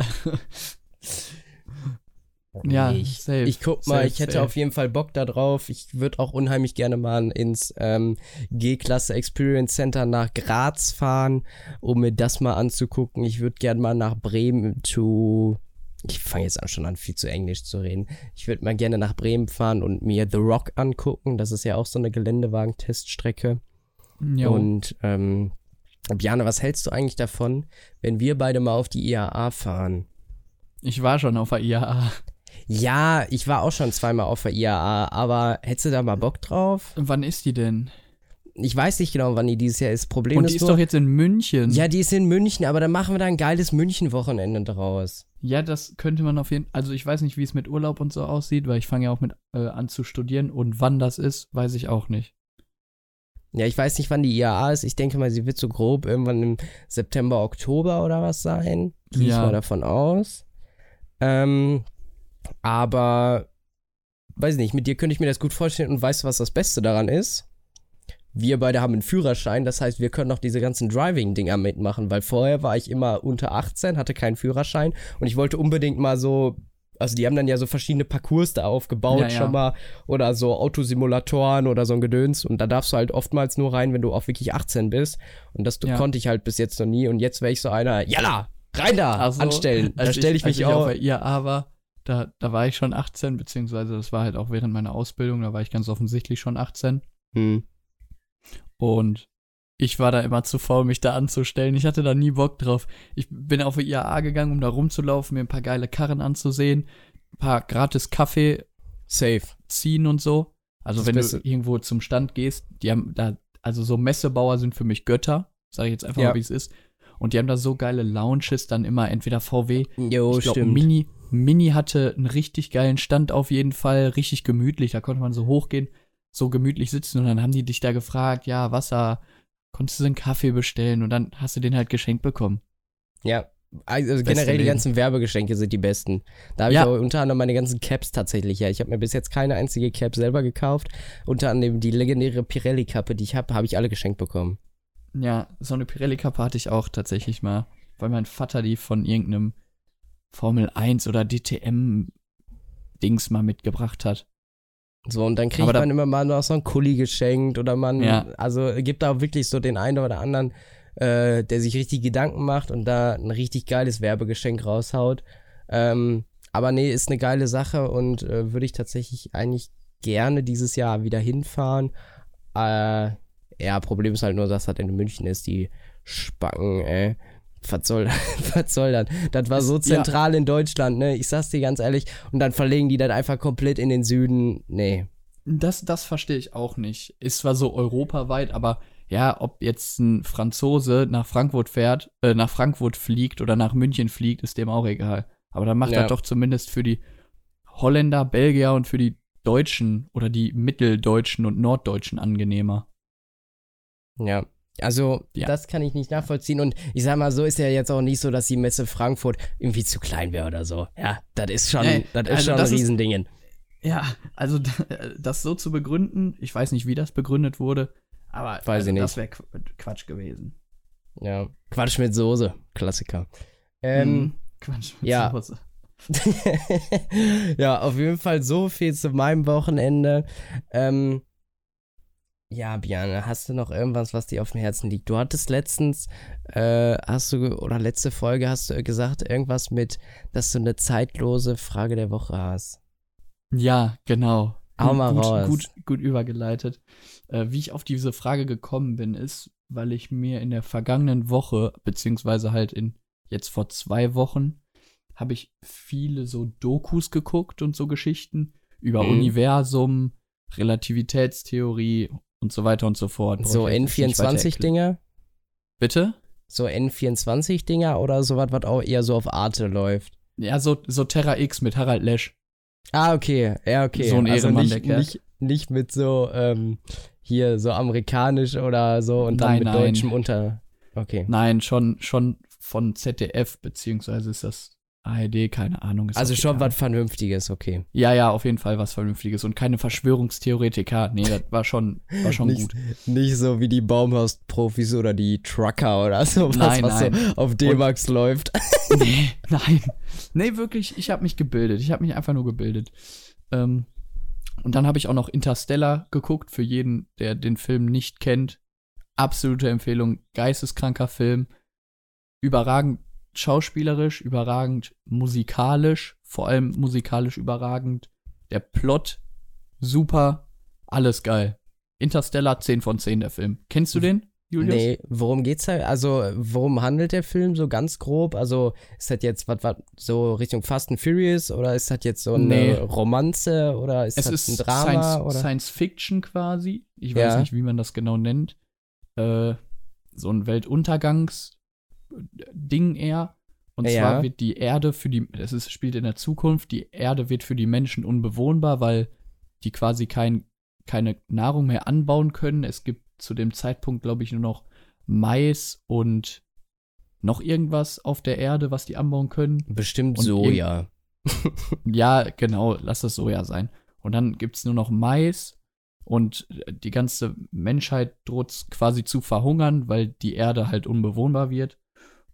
Ja, ich, safe, ich guck mal, safe, ich hätte safe. auf jeden Fall Bock da drauf. Ich würde auch unheimlich gerne mal ins ähm, G-Klasse Experience Center nach Graz fahren, um mir das mal anzugucken. Ich würde gerne mal nach Bremen zu. Ich fange jetzt an, schon an, viel zu Englisch zu reden. Ich würde mal gerne nach Bremen fahren und mir The Rock angucken. Das ist ja auch so eine Geländewagen-Teststrecke. Jo. Und ähm, Bjane, was hältst du eigentlich davon, wenn wir beide mal auf die IAA fahren? ich war schon auf der IAA. Ja, ich war auch schon zweimal auf der IAA, aber hättest du da mal Bock drauf? Wann ist die denn? Ich weiß nicht genau, wann die dieses Jahr ist. Problem Und ist die ist nur, doch jetzt in München. ja, die ist in München, aber dann machen wir da ein geiles München-Wochenende draus. Ja, das könnte man auf jeden Also ich weiß nicht, wie es mit Urlaub und so aussieht, weil ich fange ja auch mit äh, an zu studieren und wann das ist, weiß ich auch nicht. Ja, ich weiß nicht, wann die IAA ist. Ich denke mal, sie wird so grob irgendwann im September, Oktober oder was sein. Gehe ich Ja. mal davon aus. Ähm, aber weiß nicht, mit dir könnte ich mir das gut vorstellen und weißt du, was das Beste daran ist? Wir beide haben einen Führerschein, das heißt, wir können auch diese ganzen Driving-Dinger mitmachen, weil vorher war ich immer unter 18, hatte keinen Führerschein und ich wollte unbedingt mal so, also die haben dann ja so verschiedene Parcours da aufgebaut Ja, ja. schon mal oder so Autosimulatoren oder so ein Gedöns und da darfst du halt oftmals nur rein, wenn du auch wirklich 18 bist und das Ja. konnte ich halt bis jetzt noch nie und jetzt wäre ich so einer, jalla, rein da, Also, anstellen, (laughs) da als stelle ich als mich ich auch. auf der IAA war, da, da war ich schon 18, beziehungsweise das war halt auch während meiner Ausbildung, da war ich ganz offensichtlich schon 18. Hm. Und ich war da immer zu faul, mich da anzustellen. Ich hatte da nie Bock drauf. Ich bin auf die IAA gegangen, um da rumzulaufen, mir ein paar geile Karren anzusehen, ein paar gratis Kaffee Safe. ziehen und so. Also Das wenn Beste- du irgendwo zum Stand gehst, die haben da, also so Messebauer sind für mich Götter, sage ich jetzt einfach Ja. mal, wie es ist. Und die haben da so geile Lounges, dann immer entweder VW, Jo, ich glaube stimmt. Mini, Mini hatte einen richtig geilen Stand auf jeden Fall, richtig gemütlich, da konnte man so hochgehen, so gemütlich sitzen und dann haben die dich da gefragt, ja, Wasser, konntest du einen Kaffee bestellen und dann hast du den halt geschenkt bekommen. Ja. Also Beste generell die ganzen Werbegeschenke sind die besten. Da habe Ja. ich auch unter anderem meine ganzen Caps tatsächlich her. Ich habe mir bis jetzt keine einzige Cap selber gekauft. Unter anderem die legendäre Pirelli-Kappe, die ich habe, habe ich alle geschenkt bekommen. Ja, so eine Pirelli-Kappe hatte ich auch tatsächlich mal, weil mein Vater die von irgendeinem Formel 1 oder DTM-Dings mal mitgebracht hat. So, und dann kriegt da- man immer mal noch so einen Kuli geschenkt oder man, Ja. also gibt da wirklich so den einen oder anderen, äh, der sich richtig Gedanken macht und da ein richtig geiles Werbegeschenk raushaut. Ähm, aber nee, ist eine geile Sache und äh, würde ich tatsächlich eigentlich gerne dieses Jahr wieder hinfahren. Äh, ja, Problem ist halt nur, dass das in München ist, die Spacken, ey. Was soll, (laughs) was soll das? Das war so Ist- ja. zentral in Deutschland, ne? Ich sag's dir ganz ehrlich. Und dann verlegen die das einfach komplett in den Süden. Nee. Das, das verstehe ich auch nicht. Ist zwar so europaweit, aber ja, ob jetzt ein Franzose nach Frankfurt fährt, äh, nach Frankfurt fliegt oder nach München fliegt, ist dem auch egal. Aber dann macht Ja. er doch zumindest für die Holländer, Belgier und für die Deutschen oder die Mitteldeutschen und Norddeutschen angenehmer. Ja. Also, Ja. das kann ich nicht nachvollziehen. Und ich sag mal, so ist ja jetzt auch nicht so, dass die Messe Frankfurt irgendwie zu klein wäre oder so. Ja, das ist schon, Nee, das ist also schon das ein Riesendingen. Ja, also das so zu begründen, ich weiß nicht, wie das begründet wurde, aber Weiß also, ich das wäre Quatsch gewesen. Ja. Quatsch mit Soße. Klassiker. Ähm, Mhm. Quatsch mit ja. Soße. (laughs) ja, auf jeden Fall so viel zu meinem Wochenende. Ähm, ja, Björn, hast du noch irgendwas, was dir auf dem Herzen liegt? Du hattest letztens, äh, hast du, oder letzte Folge hast du gesagt, irgendwas mit, dass du eine zeitlose Frage der Woche hast. Ja, genau. Hau Gut- mal gut, raus. Gut, gut übergeleitet. Äh, wie ich auf diese Frage gekommen bin, ist, weil ich mir in der vergangenen Woche, beziehungsweise halt in jetzt vor zwei Wochen, habe ich viele so Dokus geguckt und so Geschichten über Mhm. Universum, Relativitätstheorie und so weiter und so fort. Brauch So ich jetzt nicht weiter erklären. N24-Dinger? Bitte? So N24-Dinger oder sowas, was auch eher so auf Arte läuft? Ja, so, so Terra X mit Harald Lesch. Ah, okay. Ja, okay. So ein also Ehrenmann, nicht, der nicht, nicht mit so, ähm, hier so amerikanisch oder so und dann Nein, mit nein. deutschem unter. Okay. Nein, schon, schon von ZDF, beziehungsweise ist das ARD, keine Ahnung. also schon was Vernünftiges, okay. Ja, ja, auf jeden Fall was Vernünftiges und keine Verschwörungstheoretiker. Nee, das war schon, war schon nicht, gut. Nicht so wie die Baumhaus-Profis oder die Trucker oder so, was, Nein, was nein. so auf D-Max läuft. (laughs) Nee, (laughs) nein. Nee, wirklich, ich habe mich gebildet. Ich habe mich einfach nur gebildet. Ähm, und dann habe ich auch noch Interstellar geguckt, für jeden, der den Film nicht kennt. Absolute Empfehlung, geisteskranker Film. Überragend schauspielerisch, überragend musikalisch, vor allem musikalisch überragend. Der Plot, super, alles geil. Interstellar 10 von 10 der Film. Kennst du den, Julius? Nee, worum geht's da? Also, worum handelt der Film so ganz grob? Also, ist das jetzt was, was so Richtung Fast and Furious oder ist das jetzt so eine Nee. Romanze oder ist Es das ist ein Drama Science, oder? Science Fiction quasi. Ich weiß Ja. nicht, wie man das genau nennt. Äh, so ein Weltuntergangs-Ding eher. Und Ja. zwar wird die Erde für die, es ist, spielt in der Zukunft, die Erde wird für die Menschen unbewohnbar, weil die quasi kein, keine Nahrung mehr anbauen können. Es gibt zu dem Zeitpunkt, glaube ich, nur noch Mais und noch irgendwas auf der Erde, was die anbauen können. Bestimmt Und Soja. (laughs) Ja, genau, lass das Soja sein. Und dann gibt es nur noch Mais und die ganze Menschheit droht quasi zu verhungern, weil die Erde halt unbewohnbar wird.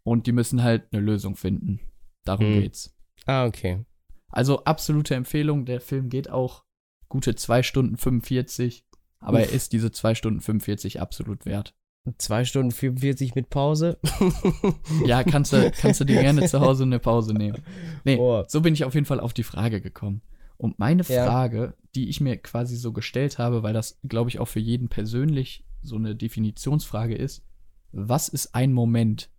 Und die müssen halt eine Lösung finden. Darum Hm. geht's. Ah, okay. Also absolute Empfehlung. Der Film geht auch gute 2 Stunden 45. Aber er Uff. ist diese 2 Stunden 45 absolut wert. Zwei Stunden 44 mit Pause. (laughs) Ja, kannst du, kannst du dir gerne zu Hause eine Pause nehmen. Nee, Boah. so bin ich auf jeden Fall auf die Frage gekommen. Und meine Ja. Frage, die ich mir quasi so gestellt habe, weil das, glaube ich, auch für jeden persönlich so eine Definitionsfrage ist, was ist ein Moment?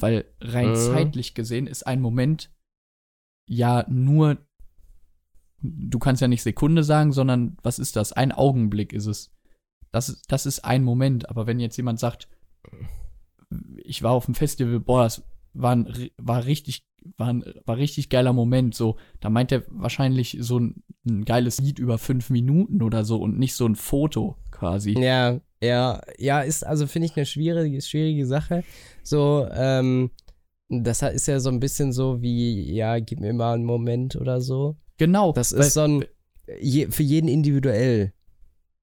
Weil rein Mhm. zeitlich gesehen ist ein Moment ja nur, du kannst ja nicht Sekunde sagen, sondern was ist das? Ein Augenblick ist es. Das, ist- das ist ein Moment. Aber wenn jetzt jemand sagt, ich war auf dem Festival, boah, das war, ein, war richtig, war ein war richtig geiler Moment. So, da meint er wahrscheinlich so ein, ein geiles Lied über fünf Minuten oder so und nicht so ein Foto quasi. Ja, ja, ja, ist also, finde ich, eine schwierige, schwierige Sache. So, ähm, das ist ja so ein bisschen so wie, ja, gib mir mal einen Moment oder so. Genau. Das ist so ein, je, für jeden individuell.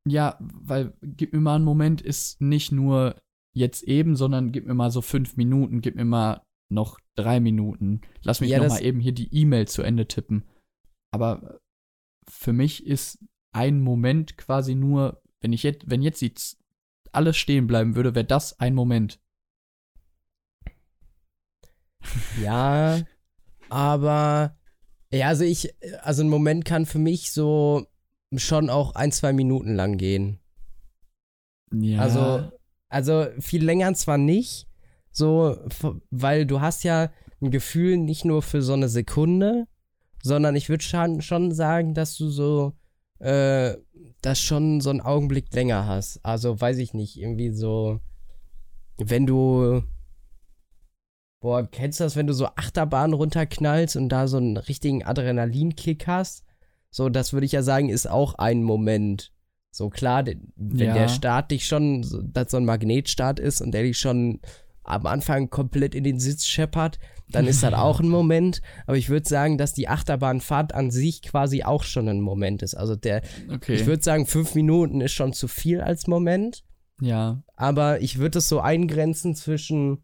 Ja, weil gib mir mal einen Moment ist nicht nur jetzt eben, sondern gib mir mal so fünf Minuten, gib mir mal noch drei Minuten. Lass mich Ja, noch das- mal eben hier die E-Mail zu Ende tippen. Aber für mich ist ein Moment quasi nur, wenn ich jetzt, wenn jetzt die alles stehen bleiben würde, wäre das ein Moment. Ja, aber, ja, also ich, also ein Moment kann für mich so schon auch ein, zwei Minuten lang gehen. Ja. Also, also viel länger zwar nicht, so, weil du hast ja ein Gefühl nicht nur für so eine Sekunde, sondern ich würde schon, schon sagen, dass du so, äh, das schon so einen Augenblick länger hast. Also, weiß ich nicht, irgendwie so, wenn du, boah, kennst du das, wenn du so Achterbahn runterknallst und da so einen richtigen Adrenalinkick hast? So, das würde ich ja sagen, ist auch ein Moment. So klar, wenn Ja. der Start dich schon, dass so ein Magnetstart ist und der dich schon am Anfang komplett in den Sitz scheppert, dann ist das auch ein Moment. Aber ich würde sagen, dass die Achterbahnfahrt an sich quasi auch schon ein Moment ist. Also der, okay. ich würde sagen, fünf Minuten ist schon zu viel als Moment. ja. Aber ich würde es so eingrenzen zwischen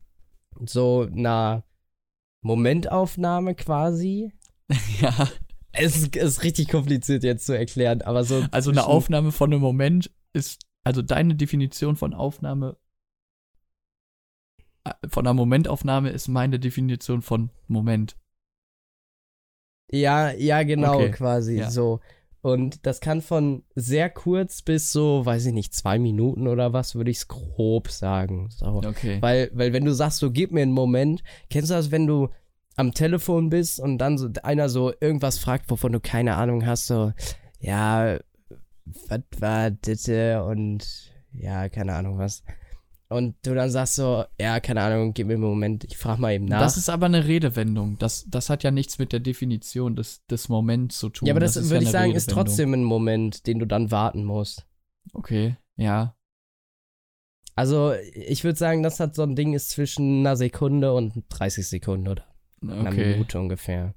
so einer Momentaufnahme quasi. (laughs) ja. Es ist, ist richtig kompliziert jetzt zu erklären, aber so. Also eine Aufnahme von einem Moment ist, also deine Definition von Aufnahme, von einer Momentaufnahme ist meine Definition von Moment. Ja, ja, genau, Okay, quasi ja. so. Und das kann von sehr kurz bis so, weiß ich nicht, zwei Minuten oder was, würde ich es grob sagen. So. Okay. Weil, weil wenn du sagst, so gib mir einen Moment, kennst du das, wenn du am Telefon bist und dann so einer so irgendwas fragt, wovon du keine Ahnung hast, so, ja, was war das und ja, keine Ahnung was. Und du dann sagst so, ja, keine Ahnung, gib mir einen Moment, ich frag mal eben nach. Das ist aber eine Redewendung. Das, das hat ja nichts mit der Definition des, des Moments zu tun. ja, aber das, ist würde ich eine sagen, ist trotzdem ein Moment, den du dann warten musst. Okay, ja. Also, ich würde sagen, das hat so ein Ding ist zwischen einer Sekunde und 30 Sekunden, oder? Okay. Eine Minute ungefähr.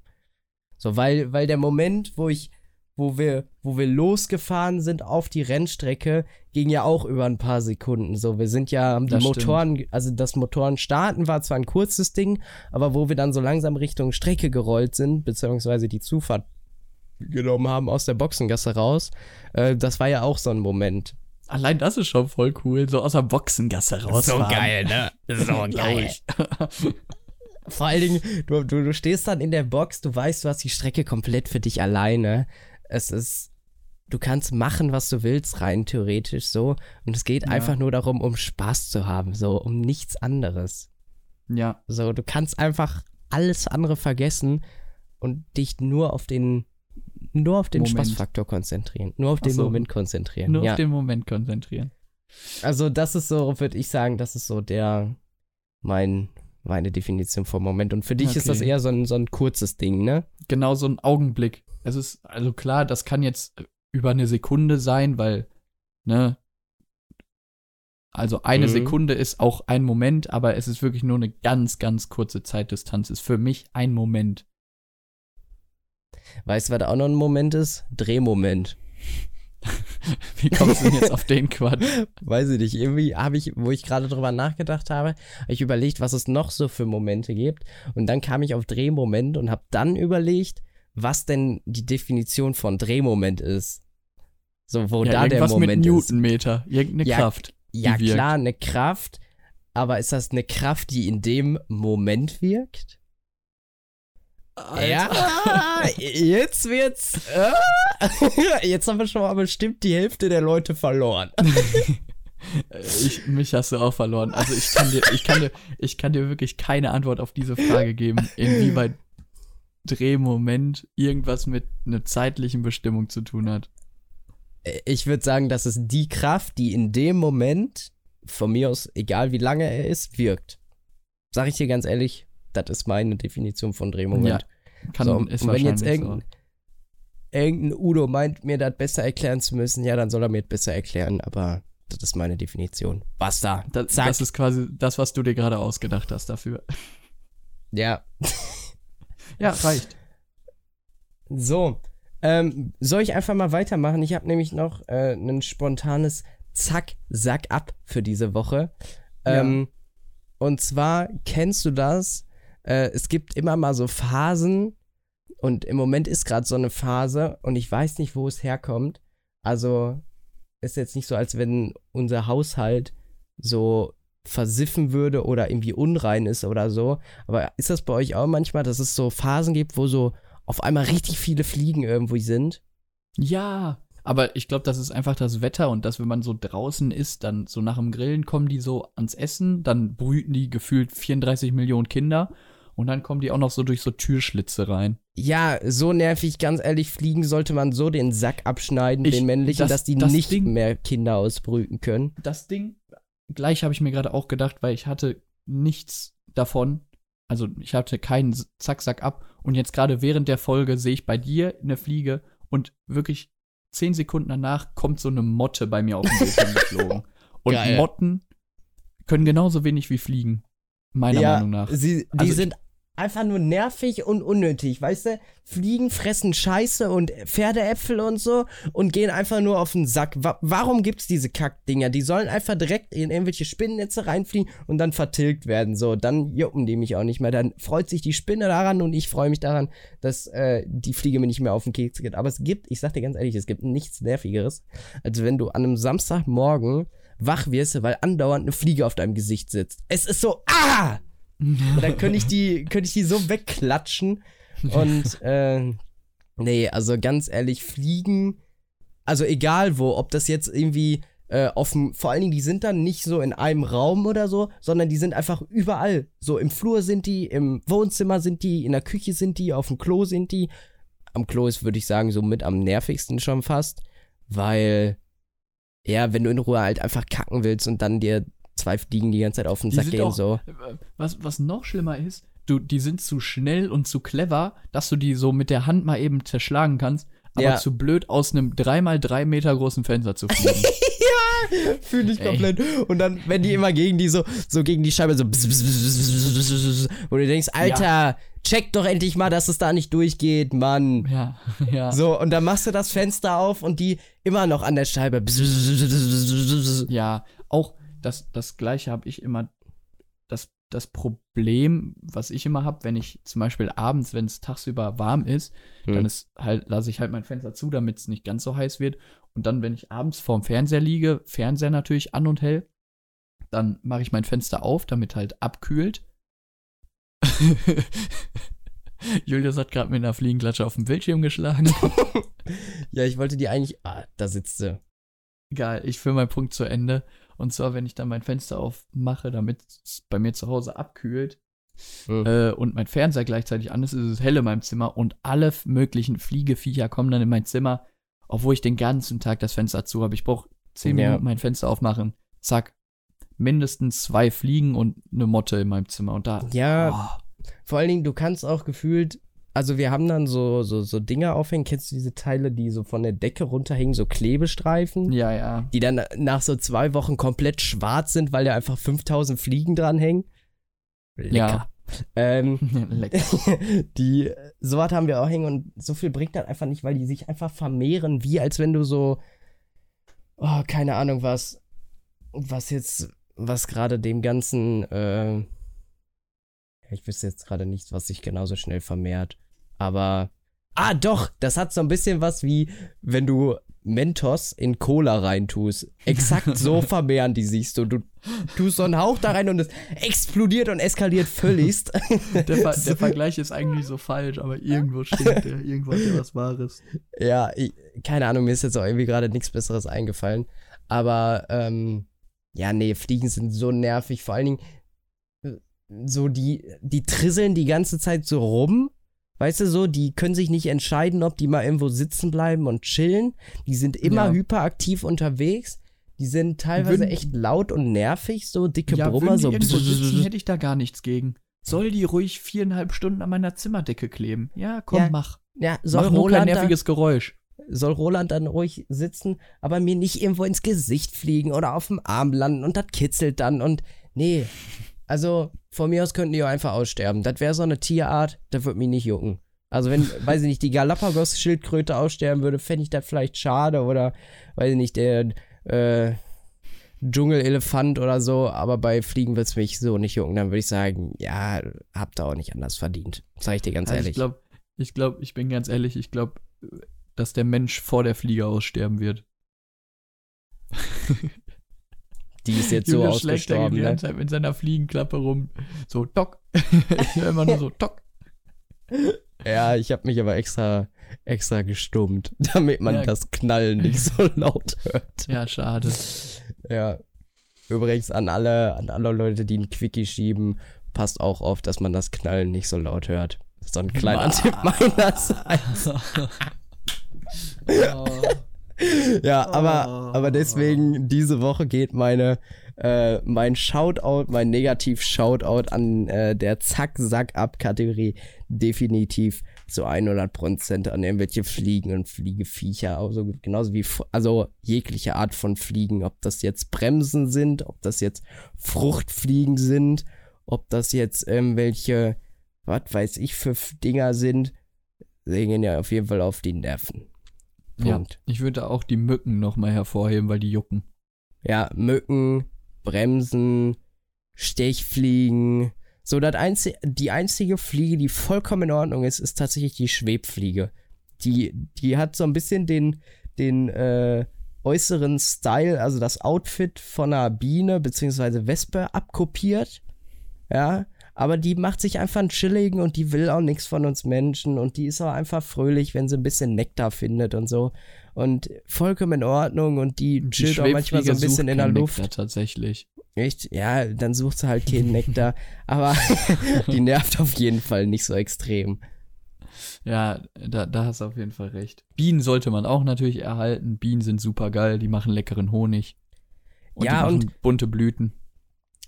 So, weil, weil der Moment, wo ich, wo wir, wo wir losgefahren sind auf die Rennstrecke, ging ja auch über ein paar Sekunden. So, wir sind ja, die das Motoren, stimmt. also das Motoren starten war zwar ein kurzes Ding, aber wo wir dann so langsam Richtung Strecke gerollt sind, beziehungsweise die Zufahrt genommen haben aus der Boxengasse raus, äh, das war ja auch so ein Moment. Allein das ist schon voll cool, so aus der Boxengasse raus. So geil, ne? So (laughs) geil. Vor allen Dingen, du, du, du stehst dann in der Box, du weißt, du hast die Strecke komplett für dich alleine. Es ist, du kannst machen, was du willst, rein theoretisch so. Und es geht ja. einfach nur darum, um Spaß zu haben, so, um nichts anderes. Ja. So, du kannst einfach alles andere vergessen und dich nur auf den, nur auf den Moment. Spaßfaktor konzentrieren. Nur auf den so, Moment konzentrieren. Nur ja. auf den Moment konzentrieren. Also, das ist so, würde ich sagen, das ist so der, mein, meine Definition vom Moment. Und für dich okay. ist das eher so ein, so ein kurzes Ding, ne? Genau, so ein Augenblick. Es ist, also klar, das kann jetzt über eine Sekunde sein, weil, ne? Also eine mhm. Sekunde ist auch ein Moment, aber es ist wirklich nur eine ganz, ganz kurze Zeitdistanz. Ist für mich ein Moment. Weißt du, was da auch noch ein Moment ist? Drehmoment. (laughs) Wie kommst du denn jetzt auf (laughs) den Quatsch? Weiß ich nicht. Irgendwie habe ich, wo ich gerade drüber nachgedacht habe, habe ich überlegt, was es noch so für Momente gibt. Und dann kam ich auf Drehmoment und habe dann überlegt, was denn die Definition von Drehmoment ist. So, wo ja, da der Moment mit Newtonmeter, irgendeine ja, Kraft. Ja, klar, eine Kraft. Aber ist das eine Kraft, die in dem Moment wirkt? Alter. Ja, (laughs) jetzt wird's. Äh, (laughs) jetzt haben wir schon mal bestimmt die Hälfte der Leute verloren. (laughs) Ich, mich hast du auch verloren. Also ich kann dir, ich kann dir, ich kann dir wirklich keine Antwort auf diese Frage geben, inwieweit Drehmoment irgendwas mit einer zeitlichen Bestimmung zu tun hat. Ich würde sagen, das ist die Kraft, die in dem Moment, von mir aus, egal wie lange er ist, wirkt. Sag ich dir ganz ehrlich, das ist meine Definition von Drehmoment. Ja, kann, so, ist und wenn jetzt irgendein, so. irgendein Udo meint, mir das besser erklären zu müssen, ja, dann soll er mir das besser erklären, aber das ist meine Definition. Basta. Das, das ist quasi das, was du dir gerade ausgedacht hast dafür. Ja. (laughs) ja, reicht. So. Ähm, soll ich einfach mal weitermachen? Ich habe nämlich noch äh, ein spontanes Zack, Sack ab für diese Woche. Ähm, ja. Und zwar kennst du das, äh, es gibt immer mal so Phasen und im Moment ist gerade so eine Phase und ich weiß nicht, wo es herkommt. Also ist jetzt nicht so, als wenn unser Haushalt so versiffen würde oder irgendwie unrein ist oder so. Aber ist das bei euch auch manchmal, dass es so Phasen gibt, wo so auf einmal richtig viele Fliegen irgendwo sind? Ja, aber ich glaube, das ist einfach das Wetter und dass, wenn man so draußen ist, dann so nach dem Grillen kommen die so ans Essen, dann brüten die gefühlt 34 Millionen Kinder und dann kommen die auch noch so durch so Türschlitze rein. Ja, so nervig, ganz ehrlich, fliegen sollte man so den Sack abschneiden, ich, den männlichen, das, dass die das nicht Ding, mehr Kinder ausbrüten können. Das Ding, gleich habe ich mir gerade auch gedacht, weil ich hatte nichts davon. Also ich hatte keinen Zack, Sack ab. Und jetzt gerade während der Folge sehe ich bei dir eine Fliege und wirklich zehn Sekunden danach kommt so eine Motte bei mir auf den Bildschirm (laughs) geflogen. Und Geil. Motten können genauso wenig wie Fliegen. Meiner ja, Meinung nach. Sie, die also sind einfach nur nervig und unnötig, weißt du? Fliegen fressen Scheiße und Pferdeäpfel und so und gehen einfach nur auf den Sack. Wa warum gibt's diese Kackdinger? Die sollen einfach direkt in irgendwelche Spinnennetze reinfliegen und dann vertilgt werden. So, dann jucken die mich auch nicht mehr. Dann freut sich die Spinne daran und ich freue mich daran, dass äh, die Fliege mir nicht mehr auf den Keks geht. Aber es gibt, ich sag dir ganz ehrlich, es gibt nichts nervigeres, als wenn du an einem Samstagmorgen wach wirst, weil andauernd eine Fliege auf deinem Gesicht sitzt. Es ist so, ah! Und dann könnte ich die, ich die so wegklatschen. Und äh, nee, also ganz ehrlich, Fliegen, also egal wo, ob das jetzt irgendwie äh, dem, vor allen Dingen, die sind dann nicht so in einem Raum oder so, sondern die sind einfach überall. So im Flur sind die, im Wohnzimmer sind die, in der Küche sind die, auf dem Klo sind die. Am Klo ist, würde ich sagen, so mit am nervigsten schon fast, weil, ja, wenn du in Ruhe halt einfach kacken willst und dann dir zwei Fliegen die ganze Zeit auf den Sack gehen, auch, so. Was, was noch schlimmer ist, du, die sind zu schnell und zu clever, dass du die so mit der Hand mal eben zerschlagen kannst, aber ja. zu blöd aus einem 3x3 Meter großen Fenster zu fliegen. ja, Fühle ich komplett. Und dann, wenn die immer gegen die so, so gegen die Scheibe so, wo du denkst, Alter, ja. check doch endlich mal, dass es da nicht durchgeht, Mann. Ja, ja. So, und dann machst du das Fenster auf und die immer noch an der Scheibe. Ja, auch das, das Gleiche habe ich immer. Das, das Problem, was ich immer habe, wenn ich zum Beispiel abends, wenn es tagsüber warm ist, hm. dann ist halt, lasse ich halt mein Fenster zu, damit es nicht ganz so heiß wird. Und dann, wenn ich abends vorm Fernseher liege, Fernseher natürlich an und hell, dann mache ich mein Fenster auf, damit halt abkühlt. (laughs) Julius hat gerade mit einer Fliegenklatsche auf dem Bildschirm geschlagen. (laughs) ja, ich wollte die eigentlich. Ah, da sitzt sie. Egal, ich führe meinen Punkt zu Ende. Und zwar, wenn ich dann mein Fenster aufmache, damit es bei mir zu Hause abkühlt mhm. äh, und mein Fernseher gleichzeitig an ist, ist es hell in meinem Zimmer und alle möglichen Fliegeviecher kommen dann in mein Zimmer obwohl ich den ganzen Tag das Fenster zu habe. Ich brauche zehn ja. Minuten mein Fenster aufmachen. Zack. Mindestens zwei Fliegen und eine Motte in meinem Zimmer. Und da. Ja. Oh. Vor allen Dingen, du kannst auch gefühlt. Also wir haben dann so, so, so Dinger aufhängen. Kennst du diese Teile, die so von der Decke runterhängen, so Klebestreifen? Ja, ja. Die dann nach so zwei Wochen komplett schwarz sind, weil da einfach 5000 Fliegen dranhängen. Lecker. Ja. Ähm, (laughs) (laughs) die, sowas haben wir auch hängen und so viel bringt das einfach nicht, weil die sich einfach vermehren, wie als wenn du so, oh, keine Ahnung, was, was jetzt, was gerade dem ganzen, äh, ich wüsste jetzt gerade nicht, was sich genauso schnell vermehrt, aber, ah, doch, das hat so ein bisschen was wie, wenn du Mentos in Cola reintust. Exakt so (laughs) vermehren die sich so. Du tust so einen Hauch da rein und es explodiert und eskaliert völligst. (laughs) Der, Ver der (laughs) Vergleich ist eigentlich so falsch, aber irgendwo stimmt der. Irgendwo hat der was Wahres. Ja, ich, keine Ahnung, mir ist jetzt auch irgendwie gerade nichts Besseres eingefallen. Aber, ähm, ja, nee, Fliegen sind so nervig. Vor allen Dingen, äh, so die, die trisseln die ganze Zeit so rum Weißt du so, die können sich nicht entscheiden, ob die mal irgendwo sitzen bleiben und chillen. Die sind immer ja. hyperaktiv unterwegs. Die sind teilweise würden, echt laut und nervig, so dicke ja, Brummer. so sitzen, hätte ich da gar nichts gegen. Soll die ruhig viereinhalb Stunden an meiner Zimmerdecke kleben? Ja, komm, ja, mach. Ja, soll mach Roland kein nerviges dann, Geräusch. Soll Roland dann ruhig sitzen, aber mir nicht irgendwo ins Gesicht fliegen oder auf dem Arm landen und das kitzelt dann und nee, also, von mir aus könnten die auch einfach aussterben. Das wäre so eine Tierart, das würde mich nicht jucken. Also, wenn, (laughs) weiß ich nicht, die Galapagos-Schildkröte aussterben würde, fände ich das vielleicht schade oder, weiß ich nicht, der, äh, Dschungelelefant oder so, aber bei Fliegen wird es mich so nicht jucken. Dann würde ich sagen, ja, habt ihr auch nicht anders verdient. Sag ich dir ganz also ehrlich. Ich glaube, ich glaube, ich bin ganz ehrlich, ich glaube, dass der Mensch vor der Fliege aussterben wird. (laughs) Die ist jetzt Julius so ausgestorben. Die ne? ganze Zeit mit seiner Fliegenklappe rum. So, tock. (laughs) ich höre immer nur so, tock. Ja, ich habe mich aber extra, extra gestummt, (laughs) damit man ja. das Knallen nicht so (laughs) laut hört. Ja, schade. Ja. Übrigens an alle, an alle Leute, die einen Quickie schieben, passt auch auf, dass man das Knallen nicht so laut hört. So ein kleiner Tipp meinerseits. oh. Ja, aber, oh. aber deswegen, diese Woche geht meine, äh, mein Shoutout, mein Negativ-Shoutout an äh, der Zack-Sack-Ab-Kategorie definitiv zu 100% an irgendwelche Fliegen und Fliegeviecher. Also genauso wie, also jegliche Art von Fliegen. Ob das jetzt Bremsen sind, ob das jetzt Fruchtfliegen sind, ob das jetzt irgendwelche, was weiß ich, für Dinger sind. Sie gehen ja auf jeden Fall auf die Nerven. Punkt. Ja, ich würde auch die Mücken nochmal hervorheben, weil die jucken. Ja, Mücken, Bremsen, Stechfliegen. So, das einzige, die einzige Fliege, die vollkommen in Ordnung ist, ist tatsächlich die Schwebfliege. Die, die hat so ein bisschen den, den äh, äußeren Style, also das Outfit von einer Biene bzw. Wespe abkopiert. Ja, aber die macht sich einfach einen chilligen und die will auch nichts von uns Menschen und die ist auch einfach fröhlich, wenn sie ein bisschen Nektar findet und so. Und vollkommen in Ordnung und die, die chillt auch manchmal so ein bisschen in der Luft. Nektar tatsächlich. Echt? Ja, dann sucht sie halt keinen Nektar. aber (laughs) die nervt auf jeden Fall nicht so extrem. Ja, da, da hast du auf jeden Fall recht. Bienen sollte man auch natürlich erhalten. Bienen sind super geil, die machen leckeren Honig. Und ja, die und bunte Blüten.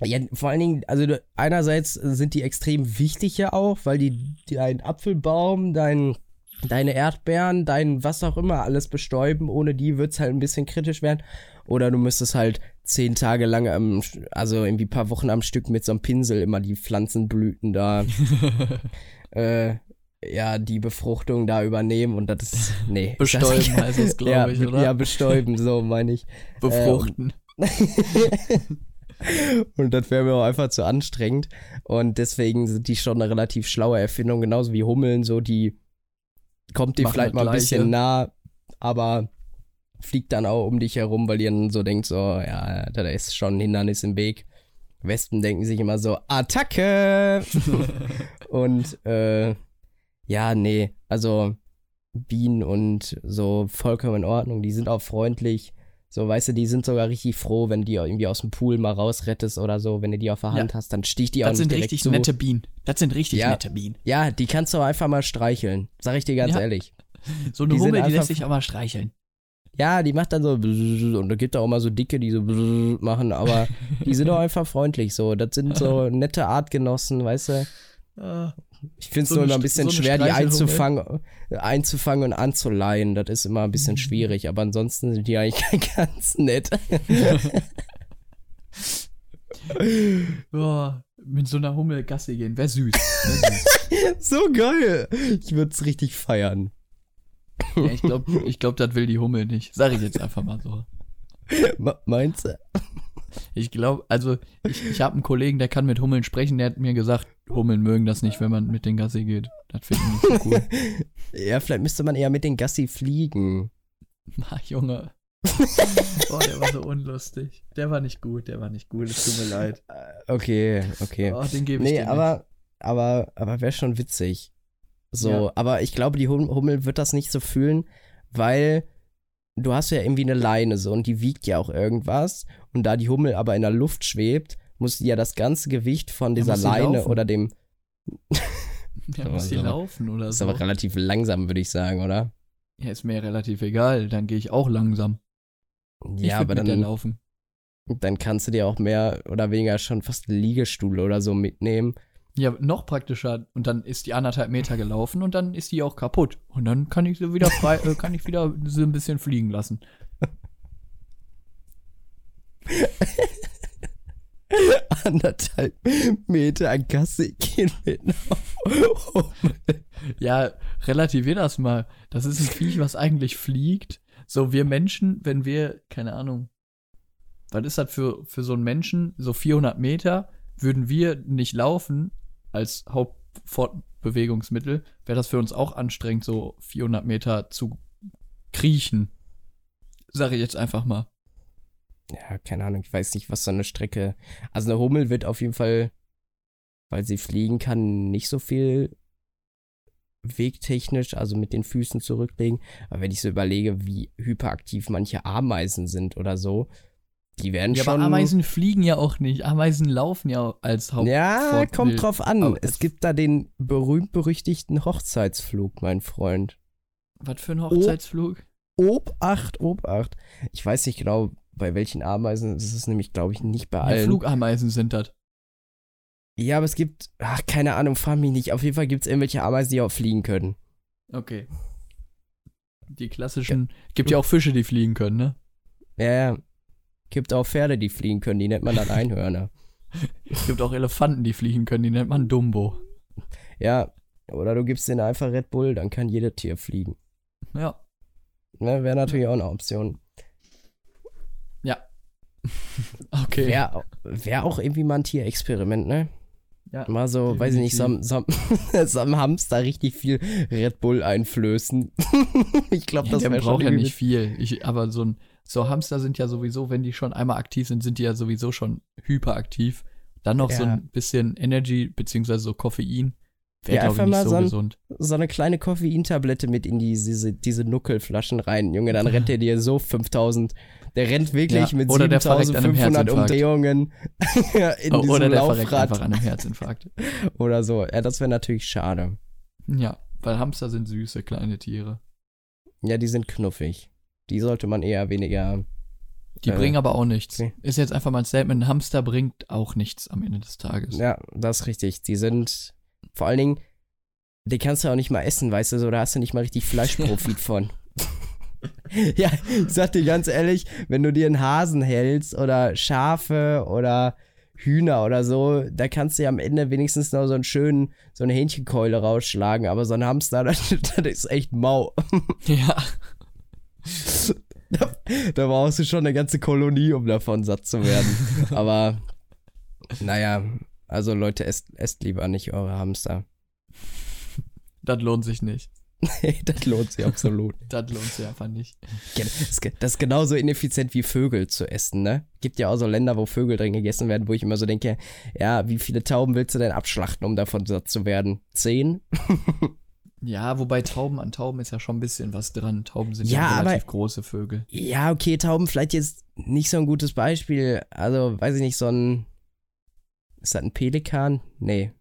Ja, vor allen Dingen, also einerseits sind die extrem wichtig ja auch, weil die, deinen Apfelbaum, deinen deine Erdbeeren, dein was auch immer alles bestäuben. Ohne die wird es halt ein bisschen kritisch werden. Oder du müsstest halt zehn Tage lang, am, also irgendwie ein paar Wochen am Stück mit so einem Pinsel immer die Pflanzenblüten da, (laughs) äh, ja, die Befruchtung da übernehmen und das ist, nee. (laughs) Bestäuben (laughs) das, heißt es, glaube ja, ich, oder? Ja, bestäuben, so meine ich. Befruchten. Und das wäre mir auch einfach zu anstrengend. Und deswegen sind die schon eine relativ schlaue Erfindung, genauso wie Hummeln, so die kommt dir vielleicht mal ein bisschen nah, aber fliegt dann auch um dich herum, weil ihr dann so denkt, so, ja, da ist schon ein Hindernis im Weg. Wespen denken sich immer so, Attacke! (laughs) und äh, ja, nee, also Bienen und so vollkommen in Ordnung, die sind auch freundlich. So, weißt du, die sind sogar richtig froh, wenn du die irgendwie aus dem Pool mal rausrettest oder so. Wenn du die auf der Hand hast, dann sticht die auch das nicht sind direkt richtig zu. nette Bienen. Das sind richtig Ja. nette Bienen. Ja, die kannst du auch einfach mal streicheln. Sag ich dir ganz Ja. ehrlich. So eine Die sind Hummel, die lässt sich aber streicheln. Ja, die macht dann so und da gibt auch mal so dicke, die so machen, aber (laughs) die sind auch einfach freundlich so. Das sind so nette Artgenossen, weißt du? Ich finde es So nur immer ein bisschen so schwer, die einzufangen, einzufangen und anzuleihen. Das ist immer ein bisschen Mhm. schwierig, aber ansonsten sind die eigentlich (laughs) ganz nett. (laughs) Boah, mit so einer Hummel Gassi gehen, wäre süß. Wär süß. (laughs) so geil. Ich würde es richtig feiern. ja, ich glaube, ich glaub, das will die Hummel nicht. Sag ich jetzt einfach mal so. Me- Meinst du? Ich glaube, also ich, ich habe einen Kollegen, der kann mit Hummeln sprechen, der hat mir gesagt, Hummeln mögen das nicht, wenn man mit den Gassi geht. Das finde ich nicht so cool. (laughs) Ja, vielleicht müsste man eher mit den Gassi fliegen. Na, Junge. (laughs) Oh, der war so unlustig. Der war nicht gut, der war nicht gut. Es tut mir leid. Okay, okay. Oh, den gebe ich Nee, dir aber, aber, aber wäre schon witzig. So, Ja. aber ich glaube, die Hum- Hummel wird das nicht so fühlen, weil du hast ja irgendwie eine Leine so und die wiegt ja auch irgendwas. Und da die Hummel aber in der Luft schwebt, muss die ja das ganze Gewicht von Ja, dieser sie Leine oder dem. (laughs) Aber muss so. laufen oder ist so. aber relativ langsam, würde ich sagen, oder? Ja, ist mir relativ egal. Dann gehe ich auch langsam. Ich Ja, aber dann, laufen. dann kannst du dir auch mehr oder weniger schon fast einen Liegestuhl oder so mitnehmen. Ja, noch praktischer. Und dann ist die anderthalb Meter gelaufen und dann ist die auch kaputt. Und dann kann ich sie wieder frei, äh, kann ich wieder sie ein bisschen fliegen lassen. (laughs) Anderthalb Meter Gasse gehen mit. (laughs) Ja, relativier das mal. Das ist ein Viech, was eigentlich fliegt. So, wir Menschen, wenn wir, keine Ahnung, was ist das für, für so einen Menschen, so 400 Meter, würden wir nicht laufen als Hauptfortbewegungsmittel, wäre das für uns auch anstrengend, so 400 Meter zu kriechen. Sag ich jetzt einfach mal. Ja, keine Ahnung, ich weiß nicht, was so eine Strecke. Also eine Hummel wird auf jeden Fall, weil sie fliegen kann, nicht so viel wegtechnisch, also mit den Füßen zurücklegen. Aber wenn ich so überlege, wie hyperaktiv manche Ameisen sind oder so, die werden Ja, schon. aber Ameisen fliegen ja auch nicht. Ameisen laufen ja als Haupt. ja, kommt drauf an. Aber es gibt da den berühmt-berüchtigten Hochzeitsflug, mein Freund. Was für ein Hochzeitsflug? Obacht, Obacht. Ich weiß nicht genau, bei welchen Ameisen. Es ist nämlich, glaube ich, nicht bei Ja, allen. Flugameisen sind das. Ja, aber es gibt, ach, keine Ahnung, frag mich nicht. Auf jeden Fall gibt es irgendwelche Ameisen, die auch fliegen können. Okay. Die klassischen. Gibt ja auch Fische, die fliegen können, ne? Ja, ja. Gibt auch Pferde, die fliegen können, die nennt man dann Einhörner. (laughs) Gibt auch Elefanten, die fliegen können, die nennt man Dumbo. Ja, oder du gibst denen einfach Red Bull, dann kann jedes Tier fliegen. Ja. Ne, Wäre natürlich auch eine Option. (laughs) Okay. Wäre wär auch irgendwie mal ein Tierexperiment, ne? Ja. Mal so, weiß ich nicht, so, am- so, (laughs) so am Hamster richtig viel Red Bull einflößen. (laughs) ich glaube, Ja, das wäre schon braucht ja nicht viel. Ich, aber so ein so Hamster sind ja sowieso, wenn die schon einmal aktiv sind, sind die ja sowieso schon hyperaktiv. Dann noch so Ja. ein bisschen Energy beziehungsweise so Koffein. Wäre, Ja, glaube ich, einfach nicht mal so so ein- gesund. so eine kleine Koffeintablette mit in die, diese, diese Nuckelflaschen rein. Junge, dann rennt der dir so 5000. Der rennt wirklich Ja, mit oder der verreckt an einem 7500 Herzinfarkt. Umdrehungen (laughs) in Oh, diesem oder der verreckt Laufrad einfach an einem Herzinfarkt. (laughs) oder so. Ja, das wäre natürlich schade. Ja, weil Hamster sind süße kleine Tiere. Ja, die sind knuffig. Die sollte man eher weniger. Die Äh, bringen aber auch nichts. okay. Ist jetzt einfach mal ein Statement, ein Hamster bringt auch nichts am Ende des Tages. Ja, das ist richtig. Die sind vor allen Dingen, den kannst du auch nicht mal essen, weißt du, so, da hast du nicht mal richtig Fleischprofit (laughs) von. (laughs) ja, ich sag dir ganz ehrlich, wenn du dir einen Hasen hältst oder Schafe oder Hühner oder so, da kannst du ja am Ende wenigstens noch so einen schönen, so eine Hähnchenkeule rausschlagen, aber so ein Hamster, (laughs) das, das ist echt mau. Ja. (laughs) Da, da brauchst du schon eine ganze Kolonie, um davon satt zu werden. aber, naja, also Leute, esst, esst lieber nicht eure Hamster. Das lohnt sich nicht. (laughs) Nee, das lohnt sich absolut. Das lohnt sich einfach nicht. Das ist genauso ineffizient wie Vögel zu essen, ne? Gibt ja auch so Länder, wo Vögel drin gegessen werden, wo ich immer so denke, ja, wie viele Tauben willst du denn abschlachten, um davon satt zu werden? Zehn? (laughs) Ja, wobei Tauben an Tauben ist ja schon ein bisschen was dran. Tauben sind ja, ja relativ aber, große Vögel. Ja, okay, Tauben vielleicht jetzt nicht so ein gutes Beispiel. Also, weiß ich nicht, so ein. Ist das ein Pelikan? Nee.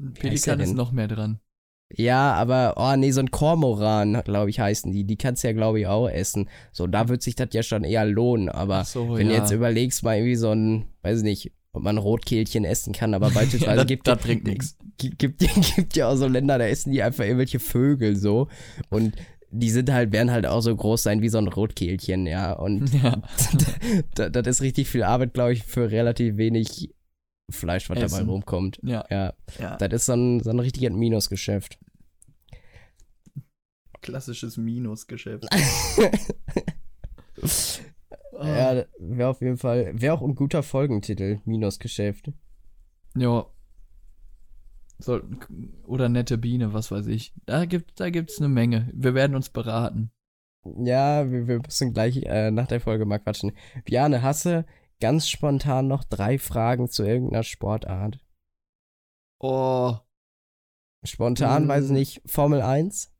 Ein Pelikan ist noch mehr dran. Ja, aber, oh nee, so ein Kormoran, glaube ich, heißen die. Die kannst du ja, glaube ich, auch essen. So, da wird sich das ja schon eher lohnen. Aber so, wenn ja. du jetzt überlegst, mal irgendwie so ein, weiß ich nicht, ob man Rotkehlchen essen kann, aber (laughs) beispielsweise ja, gibt das bringt nichts. (laughs) Gibt, gibt, gibt ja auch so Länder, da essen die einfach irgendwelche Vögel so. Und die sind halt, werden halt auch so groß sein wie so ein Rotkehlchen, ja. Und (laughs) ja. das, das ist richtig viel Arbeit, glaube ich, für relativ wenig Fleisch, was Essen. dabei rumkommt. Ja. ja. ja. Das ist so ein, so ein richtiges Minusgeschäft. Klassisches Minusgeschäft. (laughs) ja, wäre auf jeden Fall, wäre auch ein guter Folgentitel, Minusgeschäft. Ja. So, oder nette Biene, was weiß ich. Da gibt da gibt's eine Menge. Wir werden uns beraten. Ja, wir, wir müssen gleich äh, nach der Folge mal quatschen. Biane, hasse ganz spontan noch drei Fragen zu irgendeiner Sportart. Oh. Spontan, hm. weiß ich nicht, Formel 1?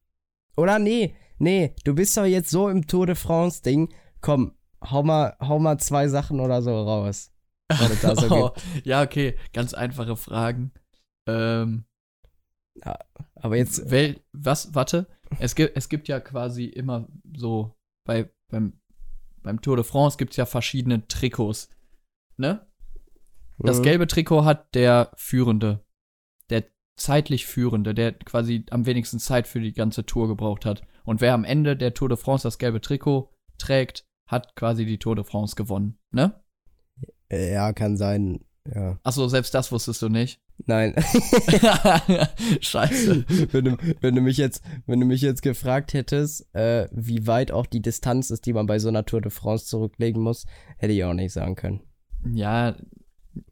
Oder nee, nee, du bist doch jetzt so im Tour de France-Ding. Komm, hau mal, hau mal zwei Sachen oder so raus. So oh, (laughs) ja, okay, ganz einfache Fragen. Ähm, ja, aber jetzt. Wel, was, warte, es gibt, es gibt ja quasi immer so bei, beim beim Tour de France gibt es ja verschiedene Trikots. Ne? Das mhm. gelbe Trikot hat der Führende. Der zeitlich Führende, der quasi am wenigsten Zeit für die ganze Tour gebraucht hat. Und wer am Ende der Tour de France das gelbe Trikot trägt, hat quasi die Tour de France gewonnen. Ne? Ja, kann sein. Ja. Achso, selbst das wusstest du nicht. Nein. (laughs) Scheiße. Wenn du, wenn du, mich jetzt, wenn du mich jetzt gefragt hättest, äh, wie weit auch die Distanz ist, die man bei so einer Tour de France zurücklegen muss, hätte ich auch nicht sagen können. Ja,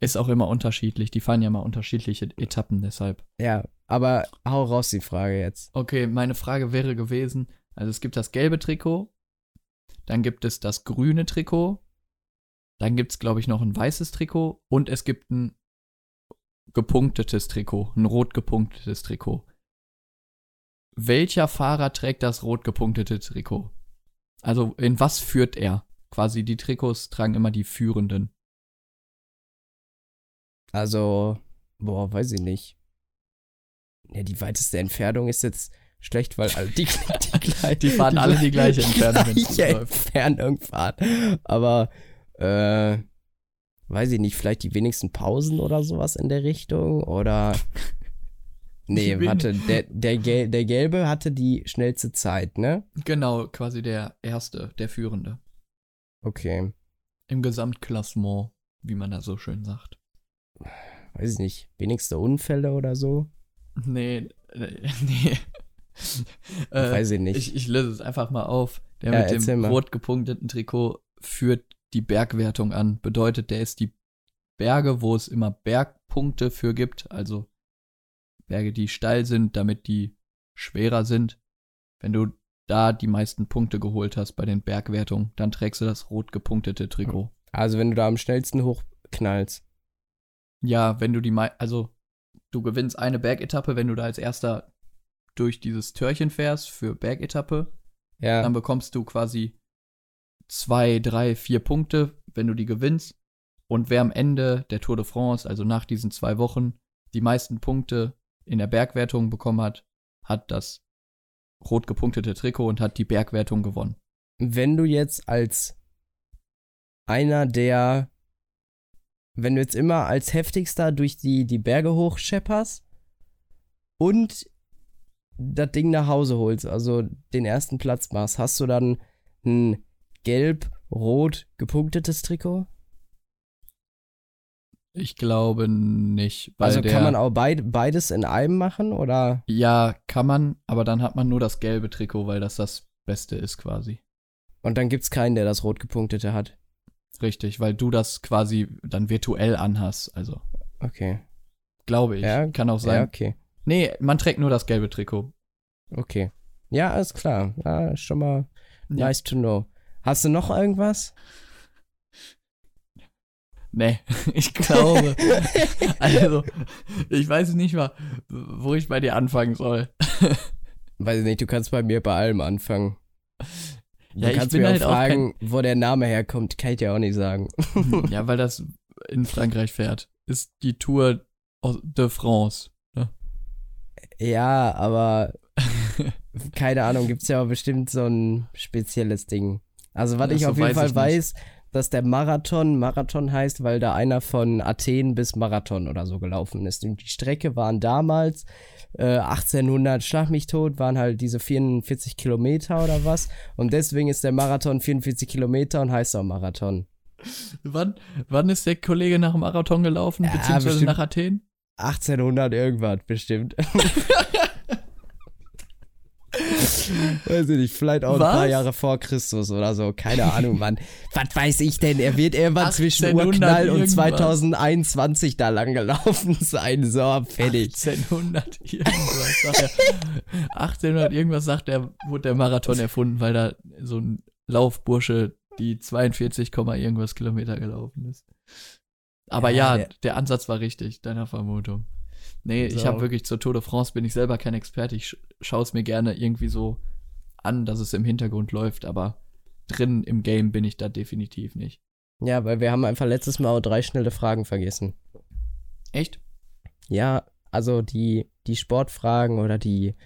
ist auch immer unterschiedlich. Die fahren ja mal unterschiedliche Etappen, deshalb. Ja, aber hau raus die Frage jetzt. Okay, meine Frage wäre gewesen: also es gibt das gelbe Trikot, dann gibt es das grüne Trikot, dann gibt es, glaube ich, noch ein weißes Trikot und es gibt ein gepunktetes Trikot, ein rot gepunktetes Trikot. Welcher Fahrer trägt das rot gepunktete Trikot? Also in was führt er? Quasi die Trikots tragen immer die Führenden. Also, boah, weiß ich nicht. Ja, die weiteste Entfernung ist jetzt schlecht, weil alle die, (laughs) die, die, die fahren die alle die gleiche Entfernung. Gleiche Entfernung fahren. Aber, äh, weiß ich nicht, vielleicht die wenigsten Pausen oder sowas in der Richtung oder. (laughs) Nee, warte, der, der, Gel der Gelbe hatte die schnellste Zeit, ne? Genau, quasi der Erste, der Führende. Okay. Im Gesamtklassement, wie man da so schön sagt. Weiß ich nicht, wenigste Unfälle oder so? Nee, äh, (laughs) nee. äh, Weiß ich nicht. Ich, ich löse es einfach mal auf. Der ja, mit dem rot gepunkteten Trikot führt die Bergwertung an. Bedeutet, der ist die Berge, wo es immer Bergpunkte für gibt, also Berge, die steil sind, damit die schwerer sind. Wenn du da die meisten Punkte geholt hast bei den Bergwertungen, dann trägst du das rot gepunktete Trikot. Also wenn du da am schnellsten hochknallst. Ja, wenn du die, also du gewinnst eine Bergetappe, wenn du da als erster durch dieses Törchen fährst für Bergetappe, ja. dann bekommst du quasi zwei, drei, vier Punkte, wenn du die gewinnst. Und wer am Ende der Tour de France, also nach diesen zwei Wochen, die meisten Punkte in der Bergwertung bekommen hat, hat das rot gepunktete Trikot und hat die Bergwertung gewonnen. Wenn du jetzt als einer der, wenn du jetzt immer als heftigster durch die, die Berge hochschepperst und das Ding nach Hause holst, also den ersten Platz machst, hast du dann ein gelb-rot gepunktetes Trikot? Ich glaube nicht. also kann man auch beid, beides in einem machen, oder? Ja, kann man, aber dann hat man nur das gelbe Trikot, weil das das Beste ist quasi. Und dann gibt's keinen, der das rot gepunktete hat. Richtig, weil du das quasi dann virtuell anhast, also. Okay. Glaube ich. Ja, Kann auch sein. Ja, okay. Nee, man trägt nur das gelbe Trikot. Okay. Ja, alles klar. Ja, schon mal ja. nice to know. Hast du noch irgendwas? Nee, (laughs) ich glaube. (laughs) also, ich weiß nicht mal, wo ich bei dir anfangen soll. (laughs) weiß ich nicht, du kannst bei mir bei allem anfangen. Du ja, kannst ich bin mir halt auch fragen, auch wo der Name herkommt, kann ich dir auch nicht sagen. ja, weil das in Frankreich fährt. Ist die Tour de France. Ne? Ja, aber keine Ahnung, gibt es ja auch bestimmt so ein spezielles Ding. Also, was ja, ich so auf jeden Fall weiß, dass der Marathon Marathon heißt, weil da einer von Athen bis Marathon oder so gelaufen ist. Und die Strecke waren damals äh, 1800 Schlag mich tot, waren halt diese 44 Kilometer oder was. Und deswegen ist der Marathon 44 Kilometer und heißt auch Marathon. Wann, wann ist der Kollege nach dem Marathon gelaufen, ja, beziehungsweise nach Athen? 1800 irgendwas, bestimmt. (laughs) (laughs) weiß ich nicht, vielleicht auch Was? ein paar Jahre vor Christus oder so. Keine Ahnung, Mann. Was weiß ich denn? Er wird irgendwann zwischen Urknall und 2021 da lang gelaufen (laughs) sein. So, fertig. 1800 irgendwas, sagt er. 1800 irgendwas sagt er, wurde der Marathon erfunden, weil da so ein Laufbursche die 42, irgendwas Kilometer gelaufen ist. Aber ja, ja der Ansatz war richtig, deiner Vermutung. Nee, so. ich habe wirklich zur Tour de France bin ich selber kein Experte. Ich schaue es mir gerne irgendwie so an, dass es im Hintergrund läuft, aber drin im Game bin ich da definitiv nicht. Ja, weil wir haben einfach letztes Mal auch drei schnelle Fragen vergessen. Echt? Ja, also die, die Sportfragen oder die.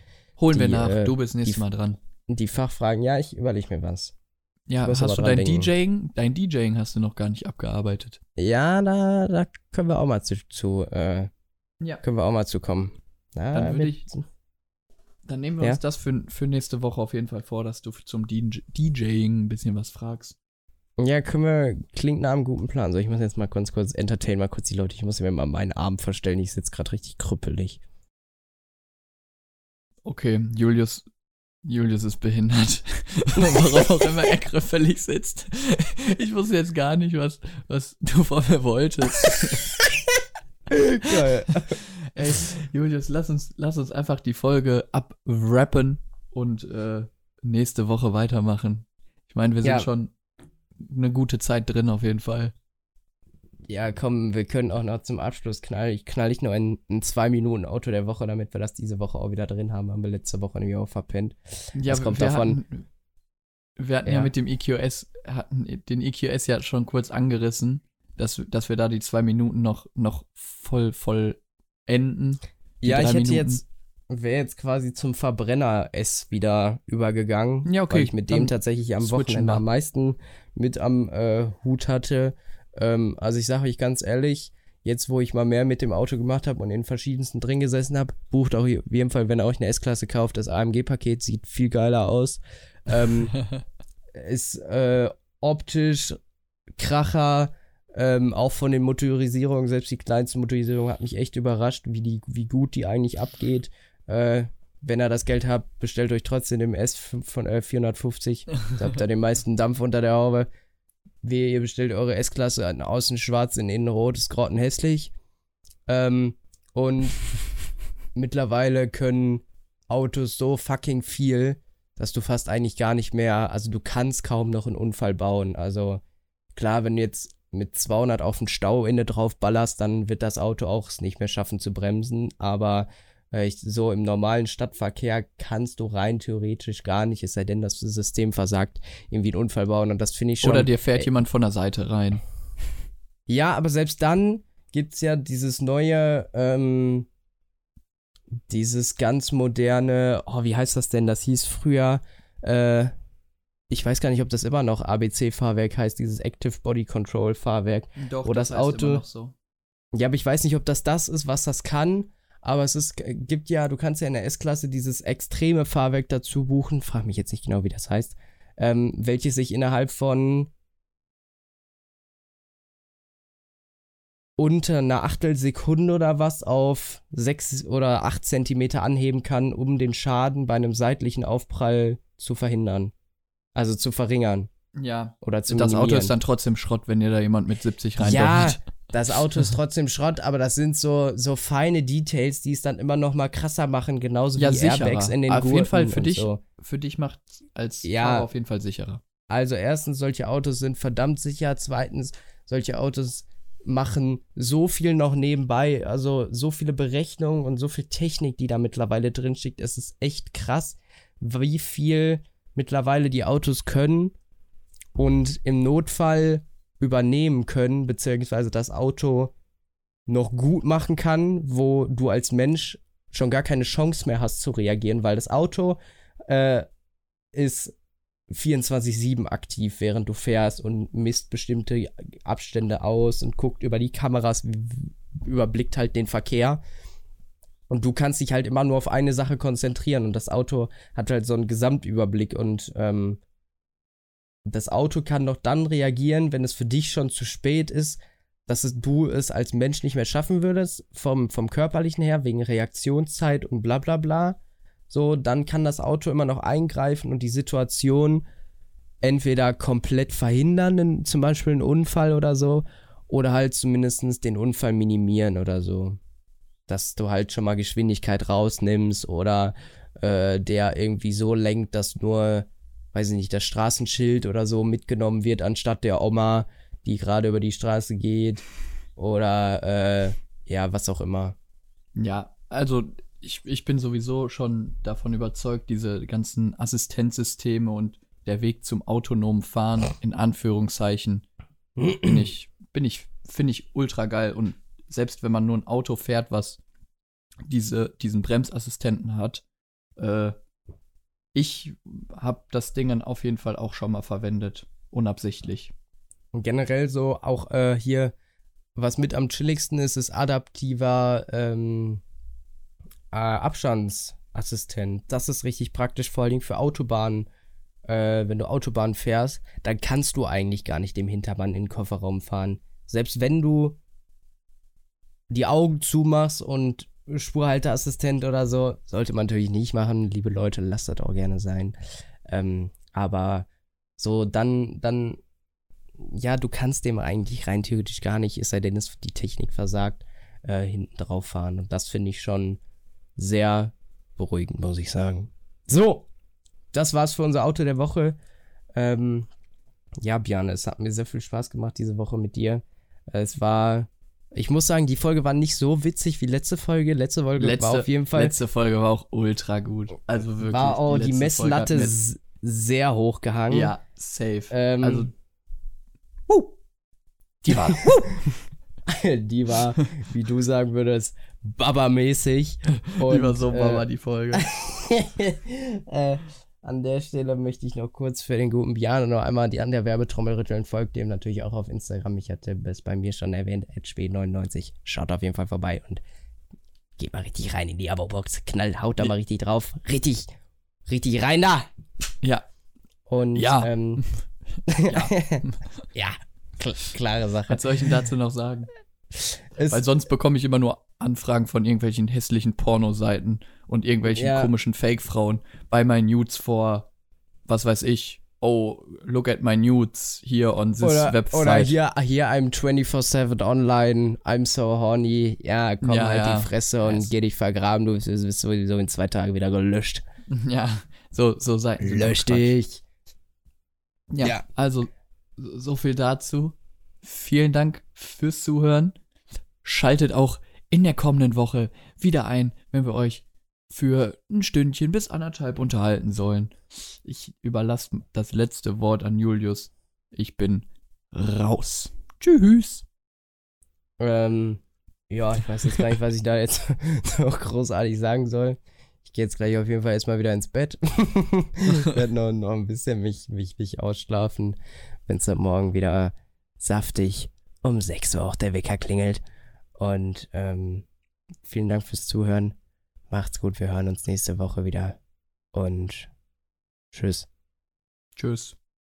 Holen die, wir nach, äh, du bist nächstes Mal dran. Die Fachfragen, ja, ich überlege mir was. Ja, hast du dein denken. DJing? Dein DJing hast du noch gar nicht abgearbeitet. Ja, da, da können wir auch mal zu, zu äh, ja. Können wir auch mal zukommen. Ja, dann würde ich. Dann nehmen wir ja? uns das für, für nächste Woche auf jeden Fall vor, dass du zum DJ, DJing ein bisschen was fragst. Ja, können wir, klingt nach einem guten Plan. So, ich muss jetzt mal kurz, kurz entertain, mal kurz die Leute. Ich muss mir mal meinen Arm verstellen. Ich sitze gerade richtig krüppelig. Okay, Julius, Julius ist behindert. (laughs) Warum auch immer er krüppelig sitzt. Ich wusste jetzt gar nicht, was, was du von mir wolltest. (laughs) (laughs) Geil. Ey, Julius, lass uns, lass uns einfach die Folge abrappen und äh, nächste Woche weitermachen. Ich meine, wir sind ja. schon eine gute Zeit drin auf jeden Fall. Ja, komm, wir können auch noch zum Abschluss knallen. Ich knall nicht nur in, in zwei Minuten Auto der Woche, damit wir das diese Woche auch wieder drin haben. Haben wir letzte Woche nämlich auch verpennt. Ja, das kommt davon. Hatten, wir hatten ja. ja mit dem EQS, hatten den EQS ja schon kurz angerissen dass, dass wir da die zwei Minuten noch, noch voll, voll enden. Ja, ich hätte Minuten. jetzt, wäre jetzt quasi zum Verbrenner S wieder übergegangen. Ja, okay. Weil ich mit dem tatsächlich am Wochenende am meisten mit am äh, Hut hatte. Ähm, also ich sage euch ganz ehrlich, jetzt wo ich mal mehr mit dem Auto gemacht habe und in verschiedensten drin gesessen habe, bucht auch auf jeden Fall, wenn ihr euch eine S-Klasse kauft, das AMG-Paket sieht viel geiler aus. Ähm, (laughs) ist äh, optisch Kracher, ähm, auch von den Motorisierungen, selbst die kleinste Motorisierung hat mich echt überrascht, wie, die, wie gut die eigentlich abgeht. Äh, wenn ihr das Geld habt, bestellt euch trotzdem den S von äh, 450. (laughs) da habt ihr den meisten Dampf unter der Haube. Wie ihr bestellt eure S-Klasse, außen schwarz, in innen rot, ist grottenhässlich. Ähm, und (laughs) mittlerweile können Autos so fucking viel, dass du fast eigentlich gar nicht mehr, also du kannst kaum noch einen Unfall bauen. Also klar, wenn jetzt mit 200 auf ein Stauende drauf ballerst, dann wird das Auto auch es nicht mehr schaffen zu bremsen. Aber äh, ich, so im normalen Stadtverkehr kannst du rein theoretisch gar nicht, es sei denn, das System versagt, irgendwie einen Unfall bauen. Und das finde ich schon. Oder dir fährt äh, jemand von der Seite rein. Ja, aber selbst dann gibt es ja dieses neue, ähm, dieses ganz moderne, oh, wie heißt das denn? Das hieß früher, äh, ich weiß gar nicht, ob das immer noch ABC-Fahrwerk heißt, dieses Active Body Control Fahrwerk. Doch, wo das, das Auto. Immer noch so. Ja, aber ich weiß nicht, ob das das ist, was das kann. aber es ist, gibt ja, du kannst ja in der S-Klasse dieses extreme Fahrwerk dazu buchen, frag mich jetzt nicht genau, wie das heißt, ähm, welches sich innerhalb von unter einer Achtelsekunde oder was auf sechs oder acht Zentimeter anheben kann, um den Schaden bei einem seitlichen Aufprall zu verhindern. Also zu verringern. Ja. Oder zu Das minimieren. Auto ist dann trotzdem Schrott, wenn ihr da jemand mit 70 rein Ja, das Auto ist trotzdem Schrott, aber das sind so, so feine Details, die es dann immer noch mal krasser machen, genauso Ja, wie sicherer. Airbags in den Auf jeden Gurten Fall für dich. So. Für dich macht als Ja. Fahrer auf jeden Fall sicherer. Also erstens, solche Autos sind verdammt sicher. Zweitens, solche Autos machen so viel noch nebenbei. Also so viele Berechnungen und so viel Technik, die da mittlerweile drin steckt. Es ist echt krass, wie viel mittlerweile die Autos können und im Notfall übernehmen können, beziehungsweise das Auto noch gut machen kann, wo du als Mensch schon gar keine Chance mehr hast zu reagieren, weil das Auto äh, ist 24-7 aktiv, während du fährst und misst bestimmte Abstände aus und guckt über die Kameras, überblickt halt den Verkehr. Und du kannst dich halt immer nur auf eine Sache konzentrieren und das Auto hat halt so einen Gesamtüberblick und ähm, das Auto kann noch dann reagieren, wenn es für dich schon zu spät ist, dass es, du es als Mensch nicht mehr schaffen würdest, vom, vom körperlichen her, wegen Reaktionszeit und bla bla bla. So, dann kann das Auto immer noch eingreifen und die Situation entweder komplett verhindern, in- zum Beispiel einen Unfall oder so, oder halt zumindest den Unfall minimieren oder so. Dass du halt schon mal Geschwindigkeit rausnimmst oder äh, der irgendwie so lenkt, dass nur, weiß ich nicht, das Straßenschild oder so mitgenommen wird, anstatt der Oma, die gerade über die Straße geht. Oder äh, ja, was auch immer. Ja, also ich, ich bin sowieso schon davon überzeugt, diese ganzen Assistenzsysteme und der Weg zum autonomen Fahren, in Anführungszeichen, bin ich, bin ich, finde ich ultra geil. Und selbst wenn man nur ein Auto fährt, was diese, diesen Bremsassistenten hat, äh, ich habe das Ding dann auf jeden Fall auch schon mal verwendet, unabsichtlich. Und generell so auch äh, hier, was mit am chilligsten ist, ist adaptiver ähm, äh, Abstandsassistent. Das ist richtig praktisch, vor allen Dingen für Autobahnen. Äh, wenn du Autobahn fährst, dann kannst du eigentlich gar nicht dem Hintermann in den Kofferraum fahren. Selbst wenn du die Augen zumachst und Spurhalteassistent oder so, sollte man natürlich nicht machen. Liebe Leute, lasst das auch gerne sein. Ähm, aber so, dann, dann ja, du kannst dem eigentlich rein theoretisch gar nicht, es sei denn, es die Technik versagt, äh, hinten drauf fahren. Und das finde ich schon sehr beruhigend, muss ich sagen. So, das war's für unser Auto der Woche. Ähm, ja, Björn, es hat mir sehr viel Spaß gemacht diese Woche mit dir. Es war, ich muss sagen, die Folge war nicht so witzig wie letzte Folge. Letzte Folge war auf jeden Fall, letzte Folge war auch ultra gut. Also wirklich. war auch die, letzte hat Messlatte s- sehr hoch gehangen. Ja, safe. Ähm, also, Die war. (laughs) die war, wie du sagen würdest, Baba-mäßig. die war so äh, Baba, die Folge. (laughs) äh, an der Stelle möchte ich noch kurz für den guten Björn noch einmal die an der Werbetrommel rütteln. Folgt dem natürlich auch auf Instagram. Ich hatte es bei mir schon erwähnt, sp99. Schaut auf jeden Fall vorbei und geht mal richtig rein in die Abo-Box. Knallt, haut da mal richtig drauf. Richtig, richtig rein da. Ja, Und, Ja. ähm, (laughs) Ja. (laughs) ja, kl klare Sache. was soll ich denn dazu noch sagen? Es- Weil sonst bekomme ich immer nur Anfragen von irgendwelchen hässlichen Pornoseiten und irgendwelchen Ja. komischen Fake-Frauen bei meinen Nudes vor, was weiß ich. Oh, look at my nudes here on this Oder, website. oder hier, hier, I'm 24-7 online, I'm so horny. Ja, komm Ja, halt ja. die Fresse und Yes. geh dich vergraben, du bist, sowieso in zwei Tagen wieder gelöscht. (laughs) Ja, so, so Seiten. Lösch dich. Ja, Ja. also so so viel dazu. Vielen Dank fürs Zuhören. Schaltet auch in der kommenden Woche wieder ein, wenn wir euch für ein Stündchen bis anderthalb unterhalten sollen. Ich überlasse das letzte Wort an Julius. Ich bin raus. Tschüss. Ähm, ja, ich weiß jetzt gar nicht, was ich da jetzt (laughs) noch großartig sagen soll. Ich gehe jetzt gleich auf jeden Fall erstmal wieder ins Bett. (laughs) werde noch, noch ein bisschen mich, mich, mich ausschlafen, wenn es dann morgen wieder saftig um 6 Uhr auch der Wecker klingelt. Und ähm, vielen Dank fürs Zuhören. Macht's gut, wir hören uns nächste Woche wieder. Und tschüss. Tschüss.